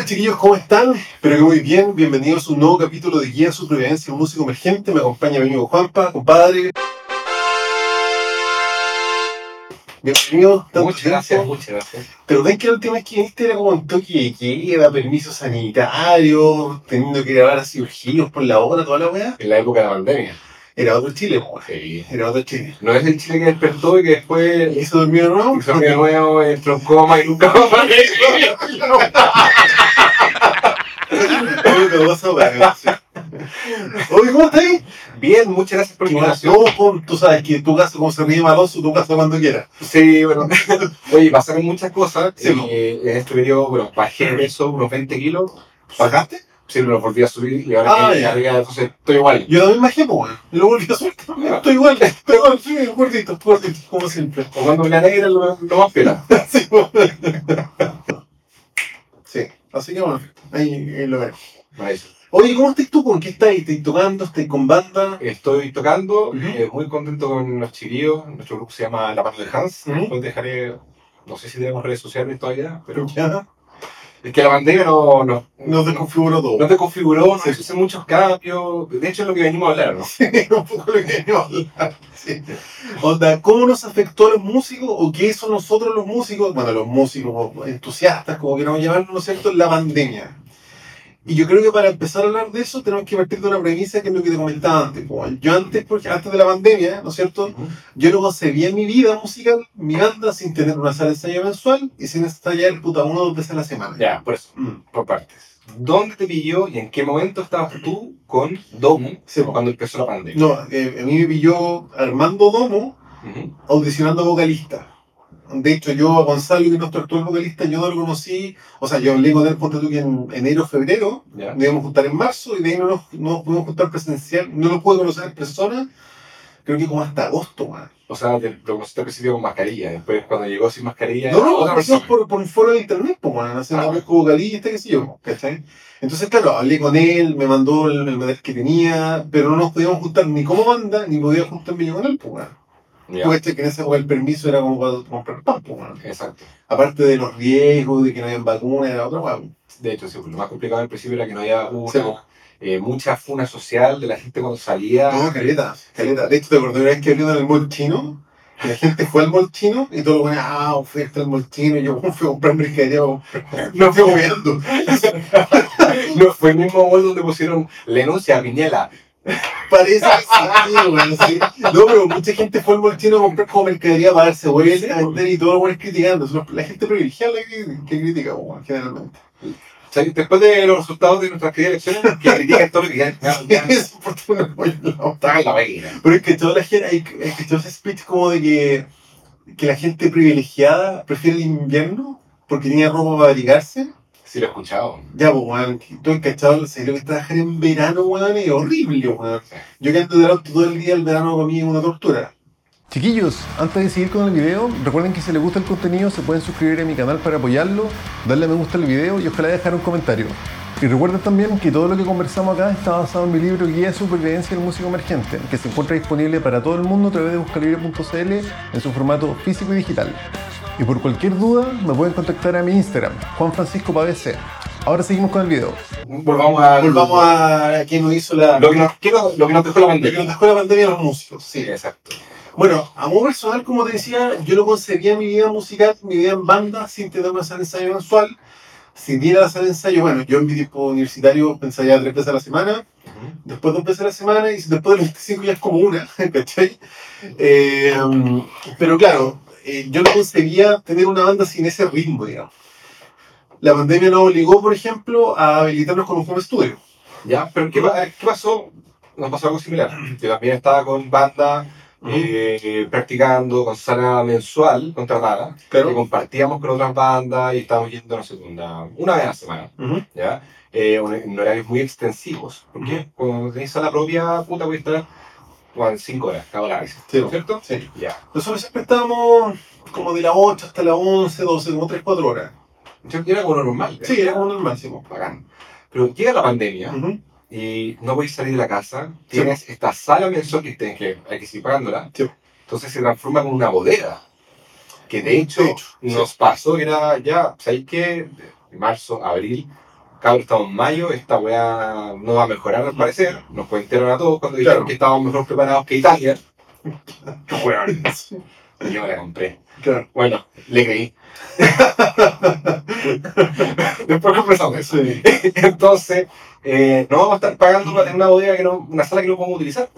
Hola chiquillos, ¿cómo están? Espero que muy bien. Bienvenidos a un nuevo capítulo de Guía Supervivencia Músico Emergente. Me acompaña mi amigo Juanpa, compadre. Bienvenido. tanto Muchas gracias, muchas gracias. Pero ven que la última vez que viniste era como un toque de queda, permiso sanitario, teniendo que grabar así urgidos por la hora, toda la weá. En la época de la pandemia. Era otro Chile. Sí. Era otro Chile. No es el Chile que despertó y que después ¿Y se durmió de nuevo? hizo de nuevo, entró en coma y nunca más apareció. Weá. Oye, ¿cómo estás? Bien, muchas gracias por la invitación. no, tú sabes que tu casa, como se ríe Maloso, tu casa cuando quieras. Sí, bueno. Oye, pasaron muchas cosas. Sí, y en este periodo, bueno, bajé de peso unos 20 kilos. ¿Bajaste? Sí, lo volví a subir y ahora Ah, que arriba, entonces estoy igual. Yo también bajé, pues, lo volví a subir también. Estoy igual, estoy igual, sí, gordito, gordito, como siempre. O cuando la negra lo, lo más pela. Sí, weón. Sí, así que bueno, ahí, ahí lo veo. Maestro. Oye, ¿cómo estás tú? ¿Con qué estás? ¿Estás tocando? ¿Estás con banda? Estoy tocando, eh, muy contento con los chiquillos. Nuestro grupo se llama La Mano de Hans. Ujú. Después dejaré, no sé si tenemos redes sociales todavía, pero Ya, es que la pandemia no, no, nos desconfiguró todo. no te configuró, no Sí. hizo muchos cambios. De hecho, es lo que venimos a hablar, ¿no? un poco lo que venimos a hablar. Sí. Onda, ¿cómo nos afectó a los músicos o qué son nosotros los músicos? Bueno, los músicos entusiastas, como queramos llamarlo, ¿no es cierto?, la pandemia. Y yo creo que para empezar a hablar de eso tenemos que partir de una premisa que es lo que te comentaba antes. Yo antes, porque antes de la pandemia, ¿no es cierto?, yo no concebía mi vida musical, mi banda, sin tener una sala de ensayo mensual y sin ensayar puta uno o dos veces a la semana. Ya, por eso, Mm. por partes. ¿Dónde te pilló y en qué momento estabas tú con Domu Sí, cuando empezó la pandemia? No, eh, a mí me pilló Armando Domo Ujú. audicionando vocalista. De hecho, yo a Gonzalo, que es nuestro actual vocalista, yo no lo conocí, o sea, yo hablé con él, ponte tú, que en enero, febrero, nos íbamos a juntar en marzo, y de ahí no nos, no pudimos juntar presencial, no lo pude conocer en persona, creo que como hasta agosto, man. O sea, lo conociste al principio con mascarilla, después cuando llegó sin mascarilla, No, no, otra persona. por, por un foro de internet, pues, man, haciendo Ah. como vocalista, qué sé yo, ¿cachai? Entonces, claro, hablé con él, me mandó el, el material que tenía, pero no nos podíamos juntar ni como banda, ni podía juntarme yo con él, pues, man. Ya, Porque este, que en esa el permiso era como para comprar pan, pues, man. Exacto. Aparte de los riesgos, de que no había vacunas, era otra hueá. De hecho, sí, lo más complicado al principio era que no había Sí, eh, mucha funa social de la gente cuando salía. No, caleta, caleta. De hecho, ¿te acordás una vez que abrieron el mall chino? Que la gente fue al mall chino y todo lo bueno, ah, oferta al mall chino. Y yo fui a comprar mercadería. No fui moviendo. No, fue el mismo mall donde pusieron la enuncia a Piñela. Parece que sí, sí. No, pero mucha gente fue al chino a comprar como mercadería para darse vuelta, a vender y todo lo bueno criticando. La gente privilegiada la que, critica, weón, generalmente. O sea, después de los resultados de nuestras queridas elecciones, que critican todo lo que ya, ya, ya Es la máquina. Pero es que toda la gente, hay, hay que todo ese speech como de que, que la gente privilegiada prefiere el invierno porque tiene ropa para abrigarse. Sí, lo he escuchado. Ya, pues, weón, que tú has cachado el serio que trabajar en verano, weón, es horrible, weón. Yo que ando de auto todo el día, el verano para mí es una tortura. Chiquillos, antes de seguir con el video, recuerden que si les gusta el contenido se pueden suscribir a mi canal para apoyarlo, darle a me gusta al video y ojalá dejar un comentario. Y recuerden también que todo lo que conversamos acá está basado en mi libro Guía de Supervivencia del Músico Emergente, que se encuentra disponible para todo el mundo a través de buscalibre.cl en su formato físico y digital. Y por cualquier duda me pueden contactar a mi Instagram, Juan Francisco Pavese. Ahora seguimos con el video. Volvamos a. Volvamos a quien nos hizo la... Lo que nos, ¿qué nos- lo que nos dejó la Lo que pandemia. nos dejó la pandemia a los músicos, Sí, exacto. Bueno, a modo personal, como te decía, yo no concebía mi vida musical, mi vida en banda, sin tener de ensayo mensual. La sala de ensayo, bueno, yo en mi tiempo universitario ensayaba tres veces a la semana, después dos veces a la semana, y después de los 25 ya es como una, ¿cachai? Eh, pero claro, eh, yo no concebía tener una banda sin ese ritmo, digamos. La pandemia nos obligó, por ejemplo, a habilitarnos con un home studio. Ya, pero ¿qué, qué pasó? Nos pasó algo similar. Yo también estaba con banda, eh, practicando, con sala mensual contratada, Claro. que compartíamos con otras bandas y estábamos yendo, no sé, una, una vez a la semana, Ujú. ¿ya? Eh, en horarios muy extensivos, porque cuando tenés sala propia, puta, a estar bueno, cinco horas, cada hora, Sí. ¿cierto? Sí. Ya. Nosotros siempre estábamos como de las 8 hasta las 11, 12, como 3, 4 horas. Yo- Era como normal. Sí, era como normal, sí. Bacán. Pero llega la pandemia. Y no podéis salir de la casa, tienes esta sala mensual que tienes que, hay que seguir pagándola, Sí. entonces se transforma en una bodega. Que de hecho, De hecho, nos pasó, era ya, ¿sabéis qué? Marzo, abril, cabrón, estamos en mayo, esta weá no va a mejorar al parecer. Nos cuentearon a todos cuando dijeron Claro. que estábamos mejor preparados que Italia. Weón. Yo me la compré. Claro. Bueno, le creí. Después conversamos eso. Sí. Entonces, eh, no vamos a estar pagando para tener una bodega que no, una sala que no podemos utilizar.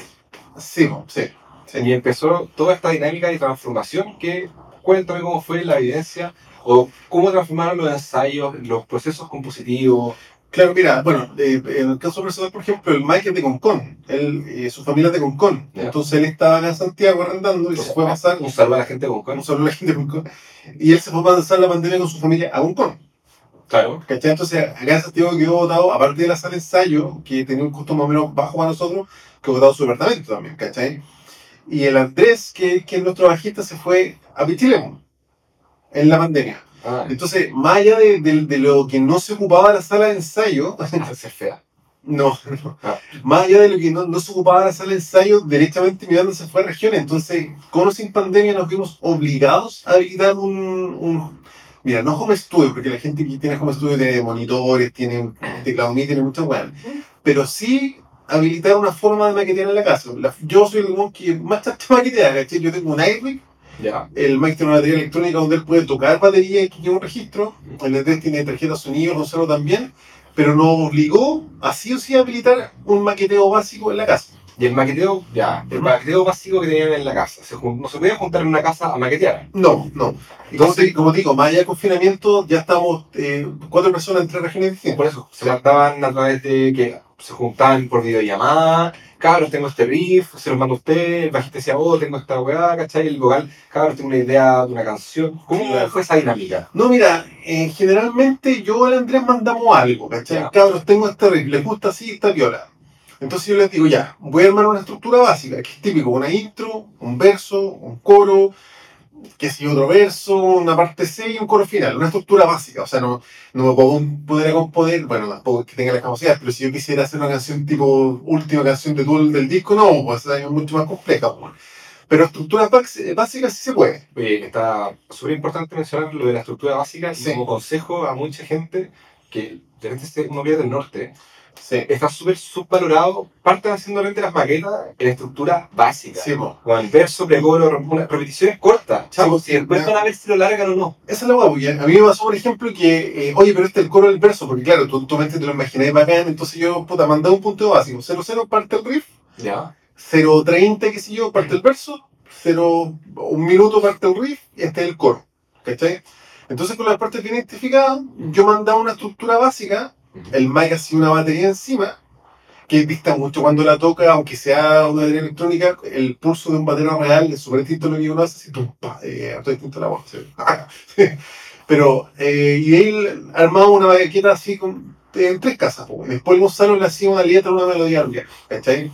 Sí, sí. sí. Y empezó toda esta dinámica de transformación que cuéntame cómo fue la evidencia o cómo transformaron los ensayos, los procesos compositivos. Claro, mira, bueno, eh, en el caso personal, por ejemplo, el Mike es de Concón. Él, eh, su familia es de Concón. Ya. Entonces él estaba acá en Santiago arrendando y se fue a pasar. Un saludo a la gente de Concón. Como solo la gente de Concón. Y él se fue a pasar la pandemia con su familia a Concón. Claro. ¿Cachai? Entonces, acá en Santiago quedó votado, aparte de la sala de ensayo, que tenía un costo más o menos bajo para nosotros, quedó votado su departamento también, ¿cachai? Y el Andrés, que, que es nuestro bajista, se fue a Pichilemu en la pandemia. Ah, Entonces, más allá de, de- de lo que no se ocupaba la sala de ensayo, esa es fea. no, no. Ah. más allá de lo que no, no se ocupaba la sala de ensayo, derechamente Miranda se fue a regiones. Entonces, con o sin pandemia, nos vimos obligados a habilitar un, un- Mira, no home studio, porque la gente que tiene home studio tiene monitores, tiene teclado MIDI, tiene muchas weas. Pero sí habilitar una forma de maquetear en la casa. La- yo soy el que más chacha maquetea, ¿cachai? Yo tengo un iRig, Ya. el Mike tiene una batería electrónica donde él puede tocar batería y que lleva un registro. El E3 tiene tarjeta sonido, Rosero también. Pero nos obligó a sí o sí a habilitar un maqueteo básico en la casa. Y el maqueteo, ya, el maqueteo básico que tenían en la casa. Se no se podía juntar en una casa a maquetear. No, no. Como, te, como te digo, más allá del confinamiento, ya estamos eh, cuatro personas en tres regiones distintas. Por eso, se mandaban a través de que se juntaban por videollamada. Cabros, tengo este riff, se los mando a usted. El bajista decía, oh, tengo esta weá, ¿cachai? El vocal, cabros, tengo una idea de una canción. ¿Cómo Claro. fue esa dinámica? No, mira, eh, generalmente yo al Andrés mandamos algo, ¿cachai? Ya. Cabros, tengo este riff, les gusta así, esta viola. Entonces yo les digo, ya, voy a armar una estructura básica, que es típico, una intro, un verso, un coro, que si otro verso, una parte C y un coro final, una estructura básica. O sea, no, no me puedo poner a componer, bueno, tampoco que tenga las capacidades, pero si yo quisiera hacer una canción tipo última canción de todo el del disco, no, pues es mucho más compleja. pues. Pero estructuras bás- básicas sí se puede. Oye, está súper importante mencionar lo de la estructura básica y Sí. como consejo a mucha gente que de repente uno pierde el norte, Sí, está súper subvalorado. Partan haciendo realmente las maquetas en estructura básica. sí, po. Con el verso, precoro, repeticiones cortas. Chavo, si después van a ver si lo largan o no. Esa es la porque a mí me pasó, por ejemplo, que, eh, oye, pero este es el coro del verso, porque claro, tú, tu mente te lo imagináis bacán, entonces yo, puta, mandaba un punto básico, 0-0 parte el riff, Ya. 0-30, qué sé yo, parte el verso, 0, un minuto parte el riff, y este es el coro, ¿cachai? Entonces con las partes bien identificadas, yo mandaba una estructura básica, el mic hacía una batería encima, que dista mucho cuando la toca, aunque sea una batería electrónica, el pulso de un batero real es súper distinto a lo que uno hace, así, pa, eh, distinto la voz. Pero, eh, y él armaba una maqueta así con, en tres casas, po. después Gonzalo le hacía una letra, una melodía ¿cachai?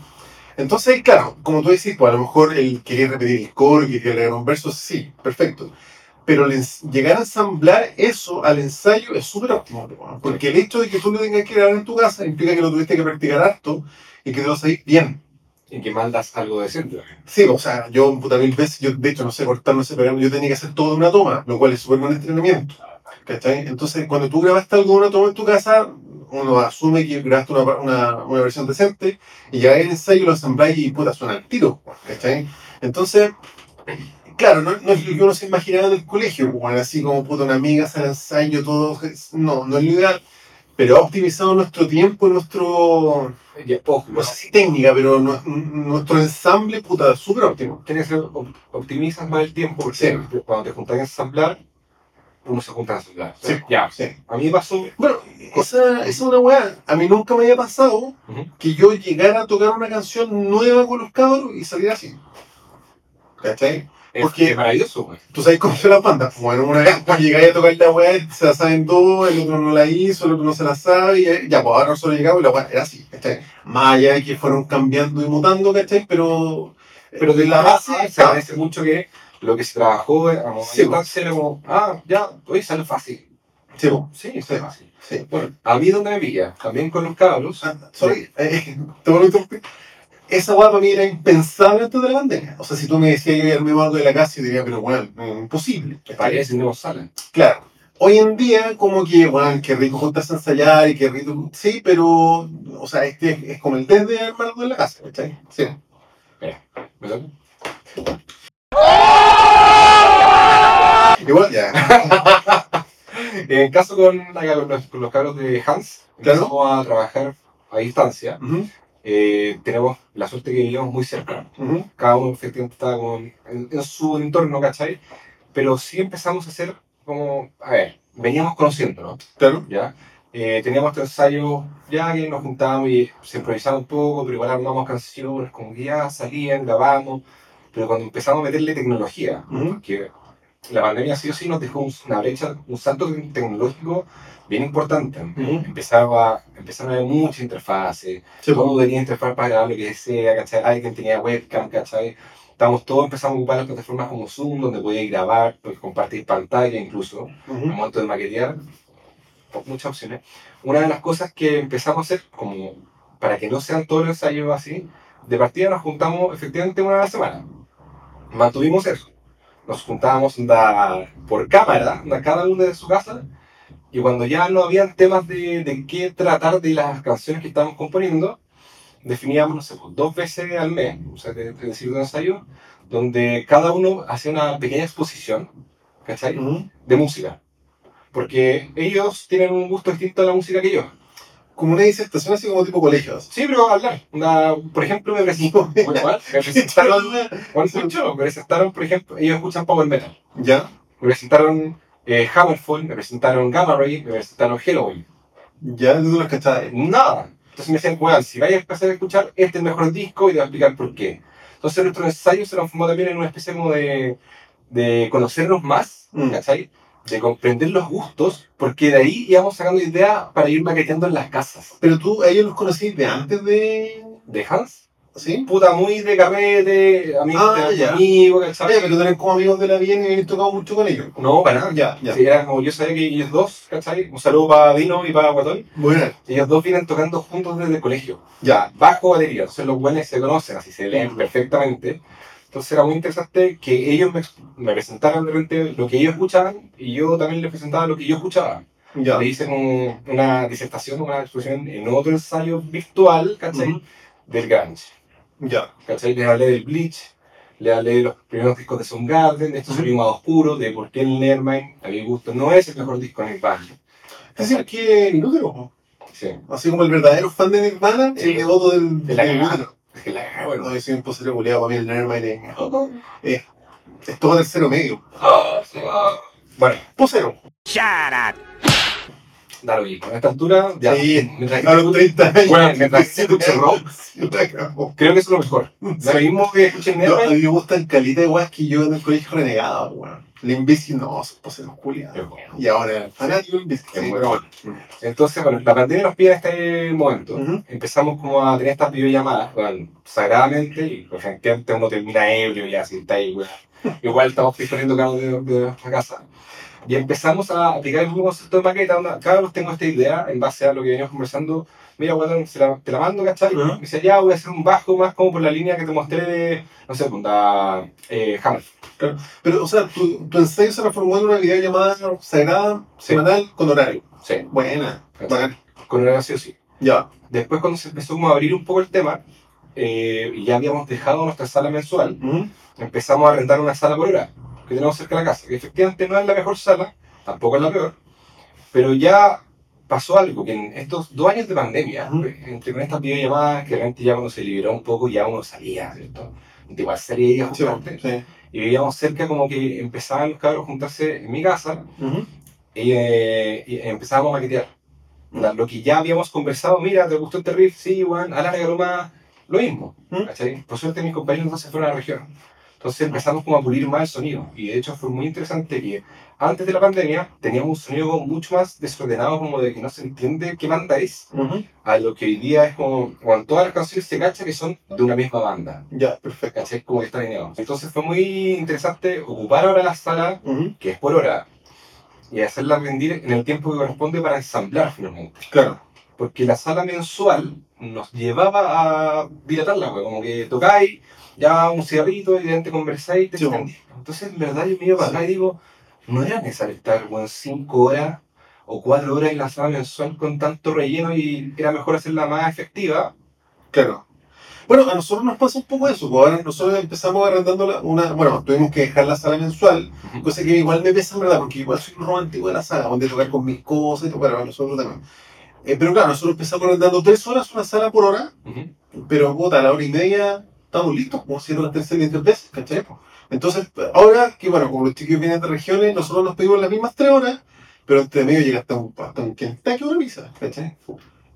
Entonces, claro, como tú decís, pues a lo mejor él quería repetir el coro, quería agregar un verso, sí, perfecto. Pero llegar a ensamblar eso al ensayo es súper óptimo, po, porque el hecho de que tú lo tengas que grabar en tu casa implica que lo tuviste que practicar harto y que te lo sabéis bien. Y que mandas algo decente. Sí, o sea, yo puta mil veces, yo de hecho no sé cortar, no sé pegar, yo tenía que hacer todo de una toma, lo cual es súper buen entrenamiento. ¿Cachai? Entonces, cuando tú grabaste algo de una toma en tu casa, uno asume que grabaste una, una, una versión decente y ya el ensayo lo ensambláis y puta, suena al tiro. ¿Cachai? Entonces, claro, no, no es lo que uno se imaginaba del colegio, bueno, así como puta una amiga, hacer ensayo, todo. No, no es lo ideal, pero ha optimizado nuestro tiempo y nuestro. Ya, ojo, No sé si técnica, pero nu- nuestro ensamble, puta, súper óptimo. tienes optimizas más el tiempo porque Sí. cuando te juntas a ensamblar, uno se junta a ensamblar. Sí. Ya. Sí. A mí me pasó. Bueno, esa, esa es una weá. A mí nunca me había pasado Ujú. que yo llegara a tocar una canción nueva con los cabros y saliera así. ¿Cachai? Es, Porque- maravilloso, güey. Tú sabes cómo son las bandas. Bueno, una vez cuando llegáis a tocar la weá, se la saben dos, el otro no la hizo, el otro no se la sabe, y eh, ya, pues ahora nosotros llegamos y la weá era así, ¿cachai? Más allá de que fueron cambiando y mutando, ¿cachai? Pero, Pero de la base se estaba. agradece mucho que lo que se trabajó a modo Sí, instancia era como, ah, ya, hoy sale fácil. Sí, Sí, Sí. sale fácil. sí. Bueno, a mí donde me pilla, también con los cabros, Ah, sorry, eh, te vuelvo a. Esa weá para mí era impensable antes de la pandemia. O sea, si tú me decías yo ya me algo de la casa, yo diría, pero bueno, imposible. para que si no salen. Claro. Hoy en día, como que, bueno, qué rico juntarse a ensayar y qué rico. Sí, pero, o sea, este es, es como el test de armarlo en la casa, ¿cachai? Sí. Mira, ¿me toca? Igual, ya. En el caso con, los, con los cabros de Hans, Claro. empezamos a trabajar a distancia. Eh, tenemos la suerte que vivimos muy cerca. ujú. Cada uno efectivamente está con, en, en su entorno, ¿cachai? Pero sí empezamos a hacer como, a ver, veníamos conociéndonos, Claro. ¿ya? Eh, teníamos este ensayo, ya que nos juntábamos y se improvisaba un poco, pero igual armamos canciones, como que ya salían, grabamos. Pero cuando empezamos a meterle tecnología, Ujú. porque la pandemia sí o sí nos dejó un- una brecha, un salto tecnológico bien importante. Ujú. Empezaba, empezaron a haber muchas interfaces, Sí, todo tenía interfaz para grabar lo que sea, ¿cachai? Alguien tenía webcam, ¿cachai? Estamos todos empezando a ocupar las plataformas como Zoom, donde podías grabar, podías compartir pantalla incluso, al Ujú. momento de maquetear, por muchas opciones. Una de las cosas que empezamos a hacer, como para que no sean todos los ensayos así, de partida nos juntamos efectivamente una a la semana. Mantuvimos eso. Nos juntábamos por cámara, cada uno de su casa, y cuando ya no habían temas de, de qué tratar de las canciones que estábamos componiendo, definíamos, no sé, pues, dos veces al mes, o sea, de, de decir un ensayo, donde cada uno hacía una pequeña exposición, ¿cachai? Ujú. de música. Porque ellos tienen un gusto distinto a la música que yo. Como una disertación así como tipo colegios. Sí, pero hablar. Por ejemplo, me presentaron, me presentaron, por ejemplo, ellos escuchan Power Metal. ¿Ya? Me presentaron eh, Hammerfall, me presentaron Gamma Ray, me presentaron Halloween. Ya, tú no los cachabas. Nada. Entonces me decían, weón, si vais a empezar a escuchar, este es el mejor disco y te voy a explicar por qué. Entonces nuestro ensayo se transformó también en una especie como de, de conocernos más, Mm. ¿cachai? De comprender los gustos, porque de ahí íbamos sacando ideas para ir maqueteando en las casas. Pero tú, ellos los conocí de antes de. De Hans, ¿Sí? puta, muy de carrete, amigos Ah, de amigos, ¿cachai? ya, pero tú eres como amigos de la bien y habéis tocado mucho con ellos. No, para nada. Ya, ya. Sí, era como yo sabía que ellos dos, ¿cachai? Un saludo para Dino y para Guatón. Bueno, Ellos dos vienen tocando juntos desde el colegio. ya. bajo batería. Entonces los buenos se conocen, así se leen perfectamente. Entonces era muy interesante que ellos me, me presentaran de repente lo que ellos escuchaban y yo también les presentaba lo que yo escuchaba. Ya. Le hice un- una disertación, una exposición en otro ensayo virtual, ¿cachai? Ujú. Del grunge. Ya. ¿Cachai? Les hablé del Bleach, les hablé de los primeros discos de Soundgarden, de estos Ujú. sonidos más oscuros, de por qué el Nevermind, a mi gusto, no es el mejor disco en el band. Es decir, que Inútero. Sí. Así como el verdadero fan de Nirvana, Sí. el devoto del, De la del Es bueno. No, yo soy un posero culiado para mí el Nevermind es, es todo tercero medio. Bueno, Posero. da lo mismo. A esta altura, ya. Sí, mientras- a los 30 años. Bueno, mientras que se cerró. Creo que eso es lo mejor. Lo mismo que escuchen No, a Nevermind. mí me gustan calita de weas que yo en el colegio renegaba, weón. Limbici no, son poseros culiados. Es bueno. Y ahora, Limbici. Es muy bueno. Entonces, bueno, la pandemia nos pide en este momento. Empezamos como a tener estas videollamadas, bueno, sagradamente, y pues, uno termina ebrio y así está ahí, weón. Igual estamos disponiendo cada uno de, de nuestra casa. Y empezamos a aplicar el mismo concepto de maqueta. Vez tengo esta idea en base a lo que veníamos conversando. Mira, weón, se la- te la mando, ¿cachai? Ujú. Me dice, ya voy a hacer un bajo más como por la línea que te mostré de, no sé, pues, da, eh, Hammer. Pero, o sea, tu, tu ensayo se transformó en una videollamada sagrada, Sí. semanal, con horario. Sí, Buena. Bacán. con horario sí o sí. Ya. Después, cuando se empezó como a abrir un poco el tema, eh, ya habíamos dejado nuestra sala mensual, Ujú. empezamos a rentar una sala por hora que tenemos cerca de la casa, que efectivamente no es la mejor sala, tampoco es la peor, pero ya pasó algo, que en estos dos años de pandemia, Ujú. entre con estas videollamadas, que realmente ya cuando se liberó un poco, ya uno salía, ¿cierto? Igual salía a Sí, sí. y vivíamos cerca como que empezaban los cabros a juntarse en mi casa, Ujú. y, eh, y empezábamos a maquetear. Onda, Lo que ya habíamos conversado, mira, ¿te gustó este riff? Sí, Juan, alárgalo más, lo mismo. Por suerte mis compañeros no se fueron a la región. Entonces empezamos como a pulir más el sonido. Y de hecho fue muy interesante que antes de la pandemia teníamos un sonido mucho más desordenado, como de que no se entiende qué banda es, Ujú. a lo que hoy día es como, cuando todas las canciones se cacha que son de una misma banda. Ya, perfecto. ¿Cachai? Como que están alineados. Entonces fue muy interesante ocupar ahora la sala Ujú. que es por hora, y hacerla rendir en el tiempo que corresponde para ensamblar finalmente. Claro. Porque la sala mensual nos llevaba a dilatarla, como que tocáis, ya un cigarrito y de repente conversáis y te Sí, extendís. Entonces, en verdad, yo me iba para acá y digo, no era necesario estar, weón, cinco horas o cuatro horas en la sala mensual con tanto relleno y era mejor hacerla más efectiva. Claro. Bueno, a nosotros nos pasa un poco eso, porque ahora nosotros empezamos arrendando la- una, bueno, tuvimos que dejar la sala mensual, cosa que igual me pesa en verdad, porque igual soy un romántico de la sala, donde tocar con mis cosas y todo, para nosotros también. Eh, pero claro, nosotros empezamos arrendando tres horas una sala por hora, Ujú. pero puta, a la hora y media estamos listos, como si las terceras y tres veces, ¿cachai? Entonces, ahora que bueno, como los chicos vienen de regiones, nosotros nos pedimos las mismas tres horas, pero entre medio llega hasta un, hasta un Kentucky una pizza, ¿cachai?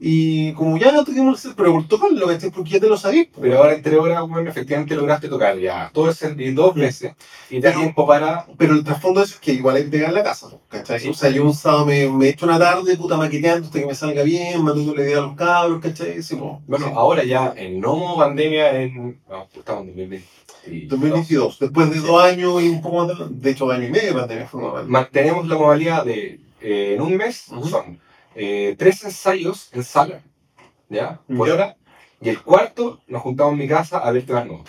Y como ya no tuvimos el pero protocolo, ¿cachai? Porque ya te lo sabís. pues. Pero ahora en tres horas, bueno, efectivamente lograste tocar ya todo ese y dos veces y te da tiempo para. Pero el trasfondo de eso es que igual hay que pegar la casa, ¿cachai? Sí. O sea, yo un sábado me, me echo una tarde, puta, maqueteando hasta que me salga bien, mandando la idea a los cabros, ¿cachai? Sí, pues, Bueno, sí. ahora ya en no pandemia, en. No, estamos en 2020. 2022, después de dos años y un poco más de, de hecho, año y medio de pandemia. Mantenemos la modalidad de eh, en un mes Ujú. son eh, tres ensayos en sala, ¿ya? Por Ya. hora. Y el cuarto nos juntamos en mi casa a ver temas nuevos,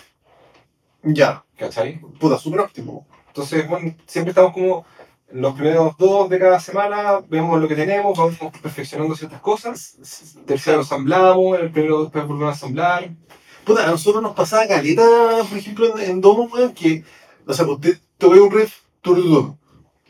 Ya, ¿cachai? puta, súper óptimo. Entonces, bueno, siempre estamos como los primeros dos de cada semana, vemos lo que tenemos, vamos perfeccionando ciertas cosas. Tercero ensamblamos, el primero después volvemos a ensamblar. Puta, a nosotros nos pasaba caleta, por ejemplo, en, en Domo, weón, que, o sea, pues te, te voy un riff, tururú,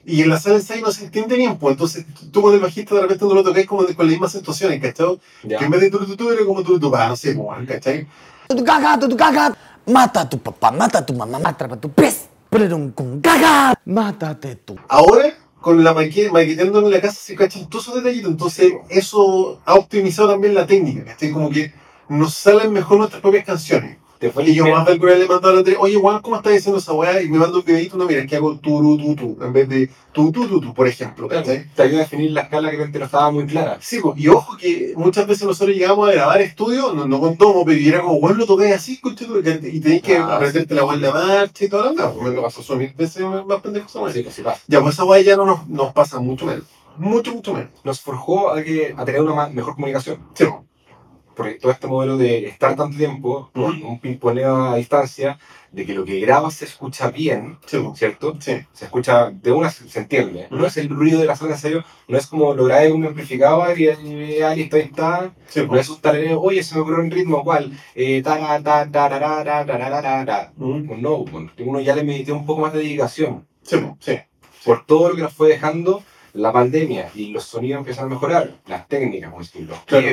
y en la sala de ensayo no se entiende bien, pues, entonces tú con el bajista de repente no lo tocáis como de- con las mismas situaciones, ¿cachai? Que en vez de tururú era como tururú, ah, no sé, pues, ¿cachai? tu caga, tu caga. Mata a tu papá, mata a tu mamá, mata a tu pez. Pero con caga. Mátate tú. Ahora, con la maqueta, maqueteando en la casa, se cachan todos esos detallitos, entonces eso ha optimizado también la técnica, ¿cachai? Como que nos salen mejor nuestras propias canciones. Y yo más del le mando a la Andrés, oye Juan, ¿cómo estás diciendo esa weá? Y me manda un videito, no, mira, que hago turu tu tu, en vez de tu tu tu tu, por ejemplo, ¿cachai? Te ayuda a definir la escala que antes no estaba muy clara. Sí, pues, y ojo que muchas veces nosotros llegamos a grabar estudio, no, no con tomo, pero era como, bueno, lo toqué así, concha tu- y tenéis que Ah, aprenderte la weá en la marcha y toda la onda. Pues, Me lo pasó son mil veces más pendejo esa weá. Sí, pues sí pasa. Ya, pues esa weá ya no nos, nos pasa mucho menos. Mucho, mucho menos. Nos forjó a, que, a tener una mejor comunicación. Sí porque todo este modelo de estar tanto tiempo con uh -huh. un pimponeo a distancia, de que lo que grabas se escucha bien, sí. ¿cierto? Sí. Se escucha, de una se, entiende. Uh -huh. No es el ruido de la sala de ensayo, no es como lo grabé con un amplificador y eh, ahí está, está. Sí, no es un talereo, oye, se me ocurrió un ritmo, ¿cuál? Eh, ta, ta, ta, ta, No, uno ya le medité un poco más de dedicación. Sí, sí. Por todo lo que nos fue dejando la pandemia y los sonidos empiezan a mejorar, las técnicas, por decirlo, los claro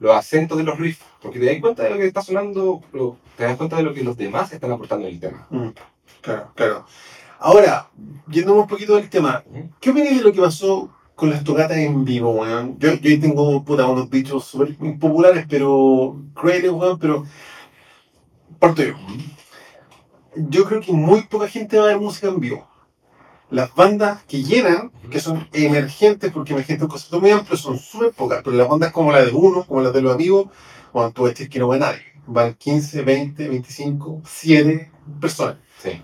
los acentos de los riffs, porque te das cuenta de lo que está sonando, te das cuenta de lo que los demás están aportando en el tema. Mm, Claro, claro. Ahora, yéndonos un poquito del tema. ¿qué opinas de lo que pasó con las tocatas en vivo, weón? Yo, yo tengo puta, unos dichos súper populares, pero crueles, weón, pero parto yo. Yo creo que muy poca gente va a ver música en vivo. Las bandas que llenan, que son emergentes, porque emergentes es un concepto muy amplio, son súper pocas, pero las bandas como la de uno, como las de los amigos, cuando tú ves que no va nadie. Van 15, 20, 25, 7 personas. Sí.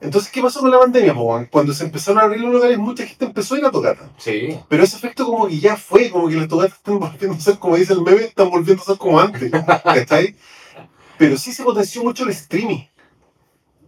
Entonces, ¿qué pasó con la pandemia? weón? Cuando se empezaron a abrir los lugares, mucha gente empezó a ir a tocata. Sí. Pero ese efecto como que ya fue, como que las tocatas están volviendo a ser, como dice el meme, están volviendo a ser como antes. ¿Cachai? Pero sí se potenció mucho el streaming.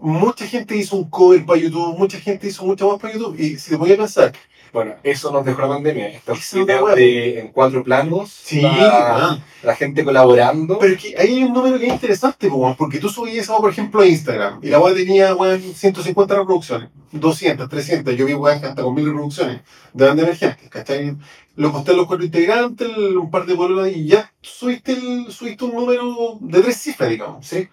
Mucha gente hizo un cover para YouTube, mucha gente hizo mucho más para YouTube. Y si te voy a pensar, Bueno, eso nos dejó la pandemia. Estos videos de, en cuatro planos, sí, la, gente colaborando. Pero es que ahí hay un número que es interesante, porque tú subías por ejemplo, a Instagram, y la weá tenía, weón, 150 reproducciones, 200, 300, yo vi, weón, hasta con 1000 reproducciones, de banda emergentes, ¿cachai? Lo posté a los cuatro integrantes, un par de vuelos y ya subiste, el, subiste un número de tres cifras, digamos, ¿sí?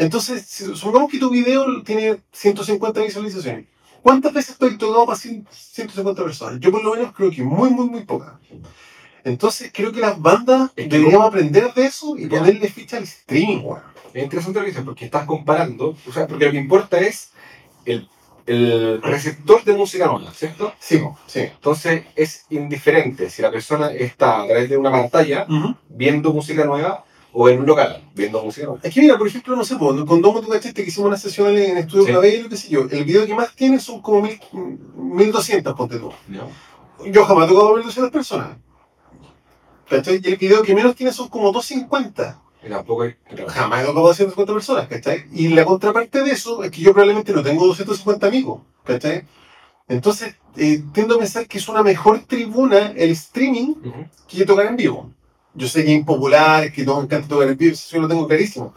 Entonces, supongamos que tu video tiene 150 visualizaciones. ¿Cuántas veces estoy tocado para 100 150 personas? Yo por lo menos creo que muy, muy, muy pocas. Entonces, creo que las bandas Es que deberíamos aprender de eso y ponerle ficha al streaming, weón. Es interesante lo que dices, porque estás comparando, o sea, porque lo que importa es el, el receptor de música nueva, ¿cierto? Sí, sí. Entonces es indiferente si la persona está a través de una pantalla viendo música nueva o en un local viendo música. Es que mira, por ejemplo, no sé, con Domo tú cachaste que hicimos una sesión en Estudio Sí. Cabello, qué sé yo. El video que más tiene son como mil, 1200, ponte tú. ¿no? Yo jamás he tocado a 1200 personas. ¿Cachai? Y el video que menos tiene son como 250. Y tampoco hay... Jamás he tocado a 250 personas, ¿cachai? Y la contraparte de eso es que yo probablemente no tengo 250 amigos, ¿cachai? Entonces, eh, tiendo a pensar que es una mejor tribuna el streaming Ujú. que tocar en vivo. Yo sé que es impopular, que todo me encanta tocar en vivo, eso yo lo tengo clarísimo.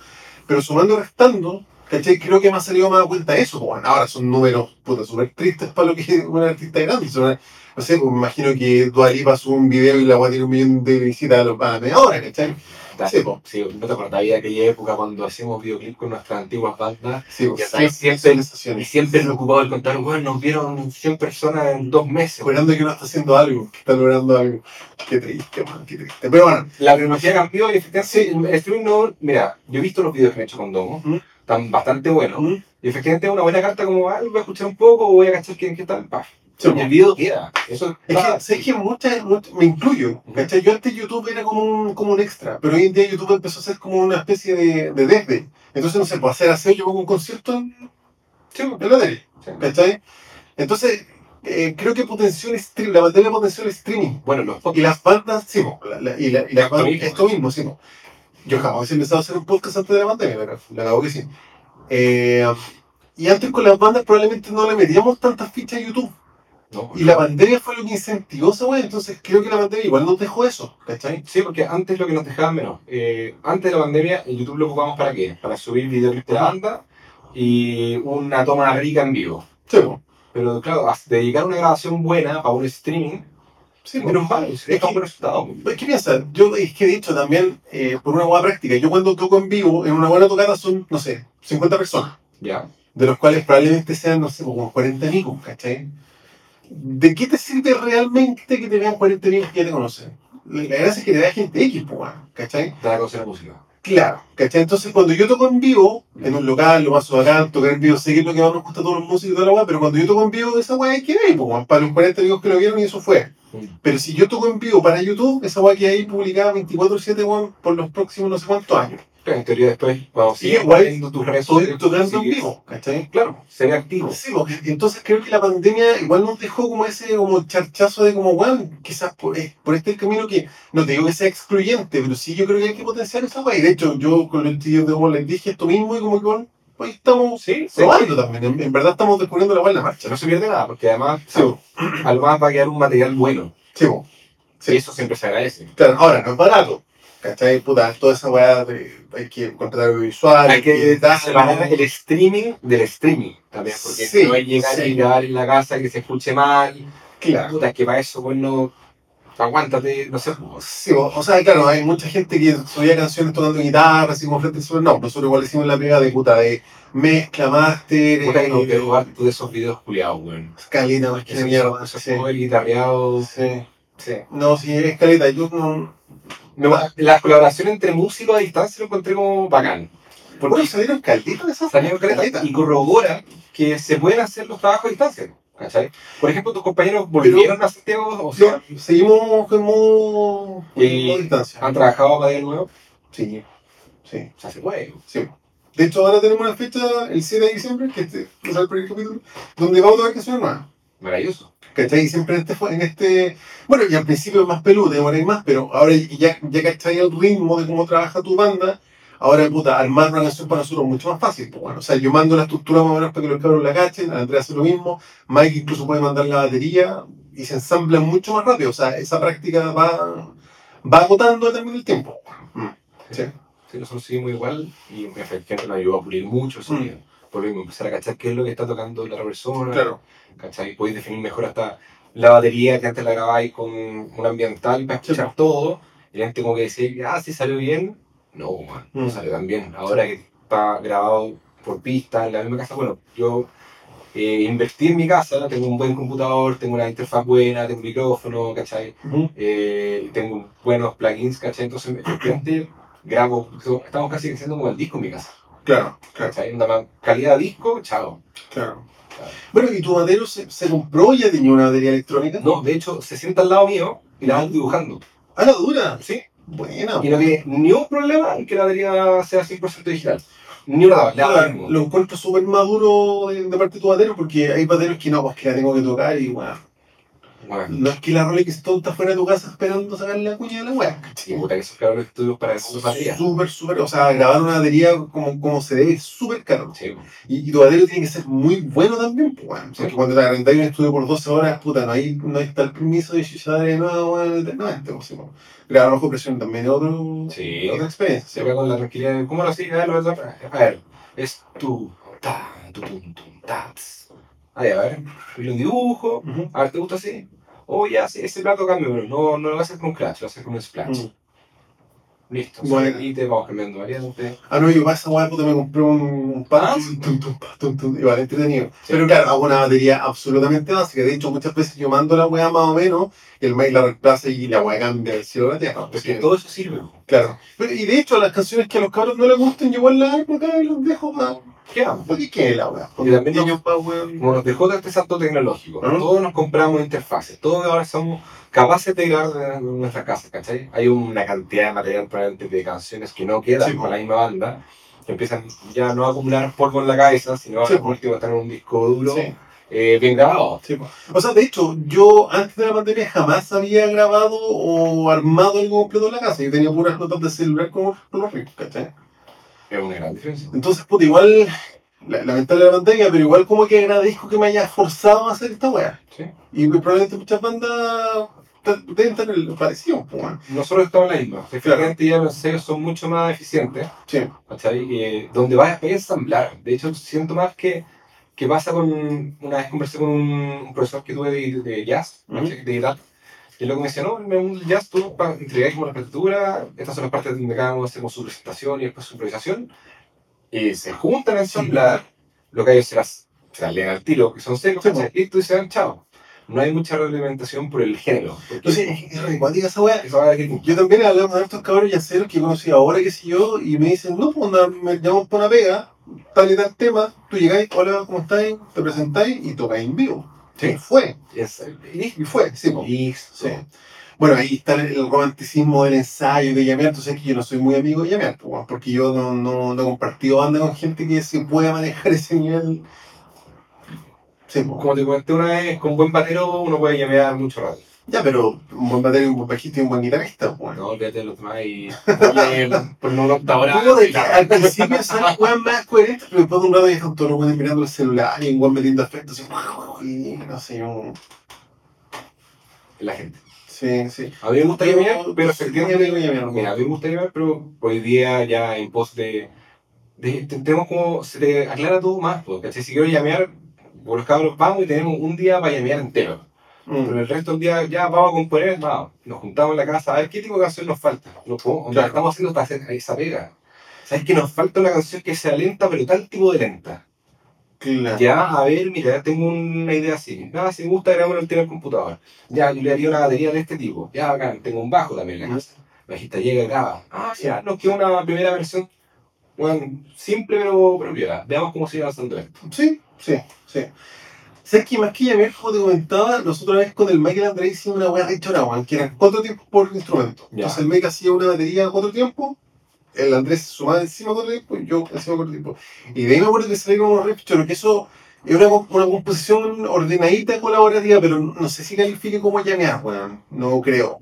Pero sumando y restando, ¿cachai? Creo que me ha salido más a cuenta eso. pues, Bueno, ahora son números puta súper tristes para lo que es un artista grande. Son- no sé, pues me imagino que Dua Lipa sube un video y la weá tiene un millón de visitas a la media hora, ¿cachai? Da- Sí, po. Sí, no te acordás de aquella época cuando hacíamos videoclips con nuestras antiguas bandas Sí, Ya sabes, siempre, y siempre preocupado de contar, bueno, nos vieron 100 personas en dos meses. Esperando que uno está haciendo algo, que está logrando algo. Qué triste, man, qué triste. Pero bueno, La tecnología cambió y efectivamente el streaming no. Mira, yo he visto los videos que me he hecho con Domo, ¿Mm? están bastante buenos. ¿Mm? Y efectivamente es una buena carta como, ah, voy a escuchar un poco, voy a cachar qué, qué tal, paf. Sí, y el video queda. Eso Es que, sé que muchas, muchas- me incluyo, ¿cachai? Yo antes YouTube era como un, como un extra, pero hoy en día YouTube empezó a ser como una especie de, de desde. Entonces no se puede hacer así, yo pongo un concierto en, Sí, en la tele. ¿cachai? Entonces, eh, creo que potenció el stream, la pandemia potenció el streaming. Bueno, los Y podcasts. las bandas, sí, la- la- y, la, y las Esto bandas- mismo. esto mismo, sí. Yo jamás hubiese empezado a hacer un podcast antes de la pandemia, pero la acabo que sí. Eh, y antes con las bandas probablemente no le metíamos tantas fichas a YouTube. No, Y la pandemia fue lo que incentivó esa wea, entonces creo que la pandemia igual nos dejó eso, ¿cachai? Sí, porque antes lo que nos dejaban menos. eh, antes de la pandemia, el YouTube lo ocupamos para qué? Para subir videoclips de banda y una toma rica en vivo. Sí. Pero claro, dedicar una grabación buena para un streaming, Sí, menos mal, que- un buen resultado. Es que piensa, yo es que de hecho también, eh, por una buena práctica, yo cuando toco en vivo, en una buena tocada son, no sé, 50 personas, Ya. de los cuales probablemente sean, no sé, como 40 amigos, ¿cachai? ¿De qué te sirve realmente que te vean 40 amigos que ya te conocen? La la gracia es que te vea gente X, weón, ¿cachai? Te da a conocer la música. Claro, ¿cachai? Entonces cuando yo toco en vivo, en un local, lo paso bacán, tocar en vivo, sé que es lo que más nos gusta a todos los músicos y toda la weá, pero cuando yo toco en vivo, esa weá hay que ver, pues, para los 40 amigos que lo vieron y eso fue. Pero si yo toco en vivo para YouTube, esa weá queda ahí publicada 24-7, weón, por los próximos no sé cuántos años. Pero en teoría después, cuando Sí, sigues tus redes sociales, tocando en vivo, ¿cachai? Claro, ser activo. Sí, porque entonces creo que la pandemia igual nos dejó como ese como charchazo de como, weón, quizás por, eh, por este camino que, no te digo que sea excluyente, pero sí yo creo que hay que potenciar esa weá. Y de hecho, yo con los tíos de les dije esto mismo y como que, bueno, pues estamos Sí, sí. probando también. En, en verdad estamos descubriendo la weá en la marcha. No se pierde nada, porque además, Sí, al más va a quedar un material bueno. sí, bo. Sí. Y eso siempre se agradece. Claro, ahora, no es barato. ¿Cachai? Puta, toda esa weá de, hay que contratar audiovisual, Hay que separar el streaming del streaming también, porque Sí, no es llegar sí. y grabar en la casa que se escuche mal. Claro. Puta, es que para eso, pues no. Aguántate, no sé. Sí, o, o sea, claro, hay mucha gente que subía canciones tocando guitarra, así como frente al suelo. No, nosotros igual hicimos la pega de puta de mezcla, máster, Puta que no eh, quiero harto de esos videos culiados, weón. caleta, más que mierda. Eso Sí, es como el guitarreado. sí. Sí. No, sí, es caleta. Yo no. Me la colaboración entre músicos a distancia lo encontré como bacán. Porque Bueno, salieron de esas. salieron caleta y corrobora que se pueden hacer los trabajos a distancia. ¿Cachai? Por ejemplo, tus compañeros volvieron a Santiago, o sea, No, seguimos en modo, Y- modo distancia. han trabajado para día nuevo. Sí, sí. O sea, se puede. Sí. De hecho, ahora tenemos una fecha, el 7 de diciembre, que este, el primer capítulo, donde vamos a tocar canciones nuevas. Maravilloso. ¿Cachai? Y siempre en este, en este. Bueno, y al principio es más peludo, demoráis más, pero ahora ya, ya cachai el ritmo de cómo trabaja tu banda. Ahora, puta, armar una canción para nosotros es mucho más fácil. Pues bueno, o sea, yo mando la estructura más o menos para que los cabros la cachen, Andrea hace lo mismo, Mike incluso puede mandar la batería y se ensamblan mucho más rápido. O sea, esa práctica va, va agotando a término del tiempo. Mm, Sí. Sí, nosotros seguimos igual y efectivamente nos ayudó a pulir mucho el sonido. A empezar a cachar qué es lo que está tocando la otra persona. Claro. ¿Cachai? Podéis definir mejor hasta la batería que antes la grabáis con un ambiental para escuchar Sí. todo. Y la gente como que decía, ah, sí salió bien. No, man, no Mm. salió tan bien. Ahora que está grabado por pista en la misma casa, bueno, yo eh, invertí en mi casa, tengo un buen computador, tengo una interfaz buena, tengo un micrófono, ¿cachai? Eh, tengo buenos plugins, ¿cachai? Entonces, efectivamente, grabo, estamos casi haciendo como el disco en mi casa, Claro, claro, ¿cachai? Una calidad disco, chao. claro. Bueno, ¿y tu batero se, se compró ya tenía una batería electrónica? No, de hecho, se sienta al lado mío y la vamos dibujando. ¿A la dura? Sí. Buena. Y no tiene ni un problema en que la batería sea 100% digital. Ni una le da lo encuentro súper maduro de, de parte de tu batero porque hay bateros que no, pues que la tengo que tocar y bueno. Bueno, No es que la Rolling Stone está fuera de tu casa esperando sacarle la cuña de la weá. sí, puta que esos cabros estudios para eso batería. Súper, súper. O sea, grabar una batería como, como se debe es súper caro. Sí, Y, y tu batería tiene que ser muy bueno también, pues, weón. Porque Sí. cuando te arrendáis un estudio por 12 horas, puta, no hay, no hay tal permiso de chuchar de nuevo, eternamente. pues, sí. Grabar bajo presión también es otro, Sí. otra experiencia. se ve con la tranquilidad ¿cómo lo hacía? A ver, es tu, ta, tu, tum, ta, Ahí, a ver, lo dibujo, a ver, ¿te gusta así? O ya, sí, ese plato cambio, pero no, no lo vas a hacer con un clutch, lo vas a hacer con un splash. Mm. Listo, Bueno. y te vamos cambiando variante. Ah, no, yo para esa weá, puta, me compré un, pad, Ah, igual entretenido. Sí. Pero claro, hago una batería absolutamente básica. De hecho, muchas veces yo mando la weá más o menos, y el mail la reemplaza y la weá cambia del cielo a la tierra. Porque, todo eso sirve. claro. Pero, y de hecho, las canciones que a los cabros no les gusten, yo igual las hago acá y los dejo para. ¿Qué vamos? ¿Por qué qué la weá? Y también weón. Como nos dejó este salto tecnológico, Ajá. todos nos compramos interfaces, todos ahora somos capaces de grabar de nuestras casas, ¿cachai? Hay una cantidad de material probablemente de canciones que no quedan Sí, con la misma banda, que empiezan ya no a acumular polvo en la cabeza, sino Sí, a po. último estar en un disco duro Sí. eh, bien grabado. Sí. O sea, de hecho, yo antes de la pandemia jamás había grabado o armado algo completo en la casa. Yo tenía puras notas de celular con con los ritmos, ¿cachai? Es una gran diferencia. Entonces, puta, igual, la- lamentable la pandemia, pero igual como que agradezco que me haya forzado a hacer esta weá. ¿sí? Y que probablemente muchas bandas deben el parecido, pues, weón. Nosotros estamos en la misma. Claro. Efectivamente ya los sellos son mucho más eficientes. Sí. Eh, donde vas a ensamblar. De hecho, siento más que, que pasa con. Una vez conversé con un, un profesor que tuve de, de jazz, de guitarra, y lo que me decía, no, en jazz tú entregáis como la partitura, estas son las partes donde cada uno hacemos su presentación y después su improvisación, y se juntan a ensamblar, lo que hay se las, se las leen al tiro, que son secos, Sí, listo, y se dan chao. No hay mucha reglamentación por el género. entonces, es recuática esa weá. Yo también hablado con estos cabros yaceros que conocí ahora, qué sé yo, y me dicen, no, pues me llamamos para una pega, tal y tal tema, tú llegáis, hola, ¿cómo estáis? Te presentáis y tocáis en vivo. Sí. Y fue, es- y- fue, sí, po. listo. Sí. Bueno, ahí está el, romanticismo del ensayo de llamear. Tú sabes que yo no soy muy amigo de llamear, porque yo no, no, no he compartido banda con gente que se pueda manejar ese nivel. Sí. Como te comenté una vez, con buen batero uno puede llamear mucho rato. Ya, pero un buen batería, un buen bajista y un buen guitarrista, pues. No, olvídate de los demás y octava. Uno de que al principio son las weas más coherentes, pero después de un rato ya están todos los buenos mirando el celular y un weón metiendo efectos así, y no sé, un... La gente. Sí, sí. A mí me gusta llamear, Yo- pero efectivamente. Mira, a mí me gusta llamear, pero hoy día ya en pos de. de te- tenemos como. Se te aclara todo más, pues, ¿cachai? Si quiero llamear, por los cabros vamos y tenemos un día para llamear entero. Mm. Pero el resto del día ya vamos a componer, vamos. Nos juntamos en la casa a ver qué tipo de canción nos falta. Podemos- Claro. estamos haciendo para hacer esa pega. ¿Sabes que nos falta una canción que sea lenta, pero tal tipo de lenta? Claro. Ya, a ver, mira, tengo una idea así. Nada, si me gusta, grabamos el tema del computador. Ya, yo le haría una batería de este tipo. Ya, acá, tengo un bajo también en la casa. El bajista llega graba. Ah, ya, nos queda una primera versión. Bueno, simple pero, piola. Veamos cómo sigue avanzando esto. Sí, sí, sí. ¿Sabes que más que llamear, como te comentaba, nosotros una vez con el Michael André hicimos una weá rechora, que eran cuatro tiempos por instrumento. Ya. Entonces el Mike hacía una batería a cuatro tiempos, el Andrés se sumaba encima a cuatro tiempos y yo encima cuatro tiempos. Y de ahí me acuerdo que unos riffs choros, que eso es una, una composición ordenadita, colaborativa, pero no sé si califique como llamear, weón. No creo.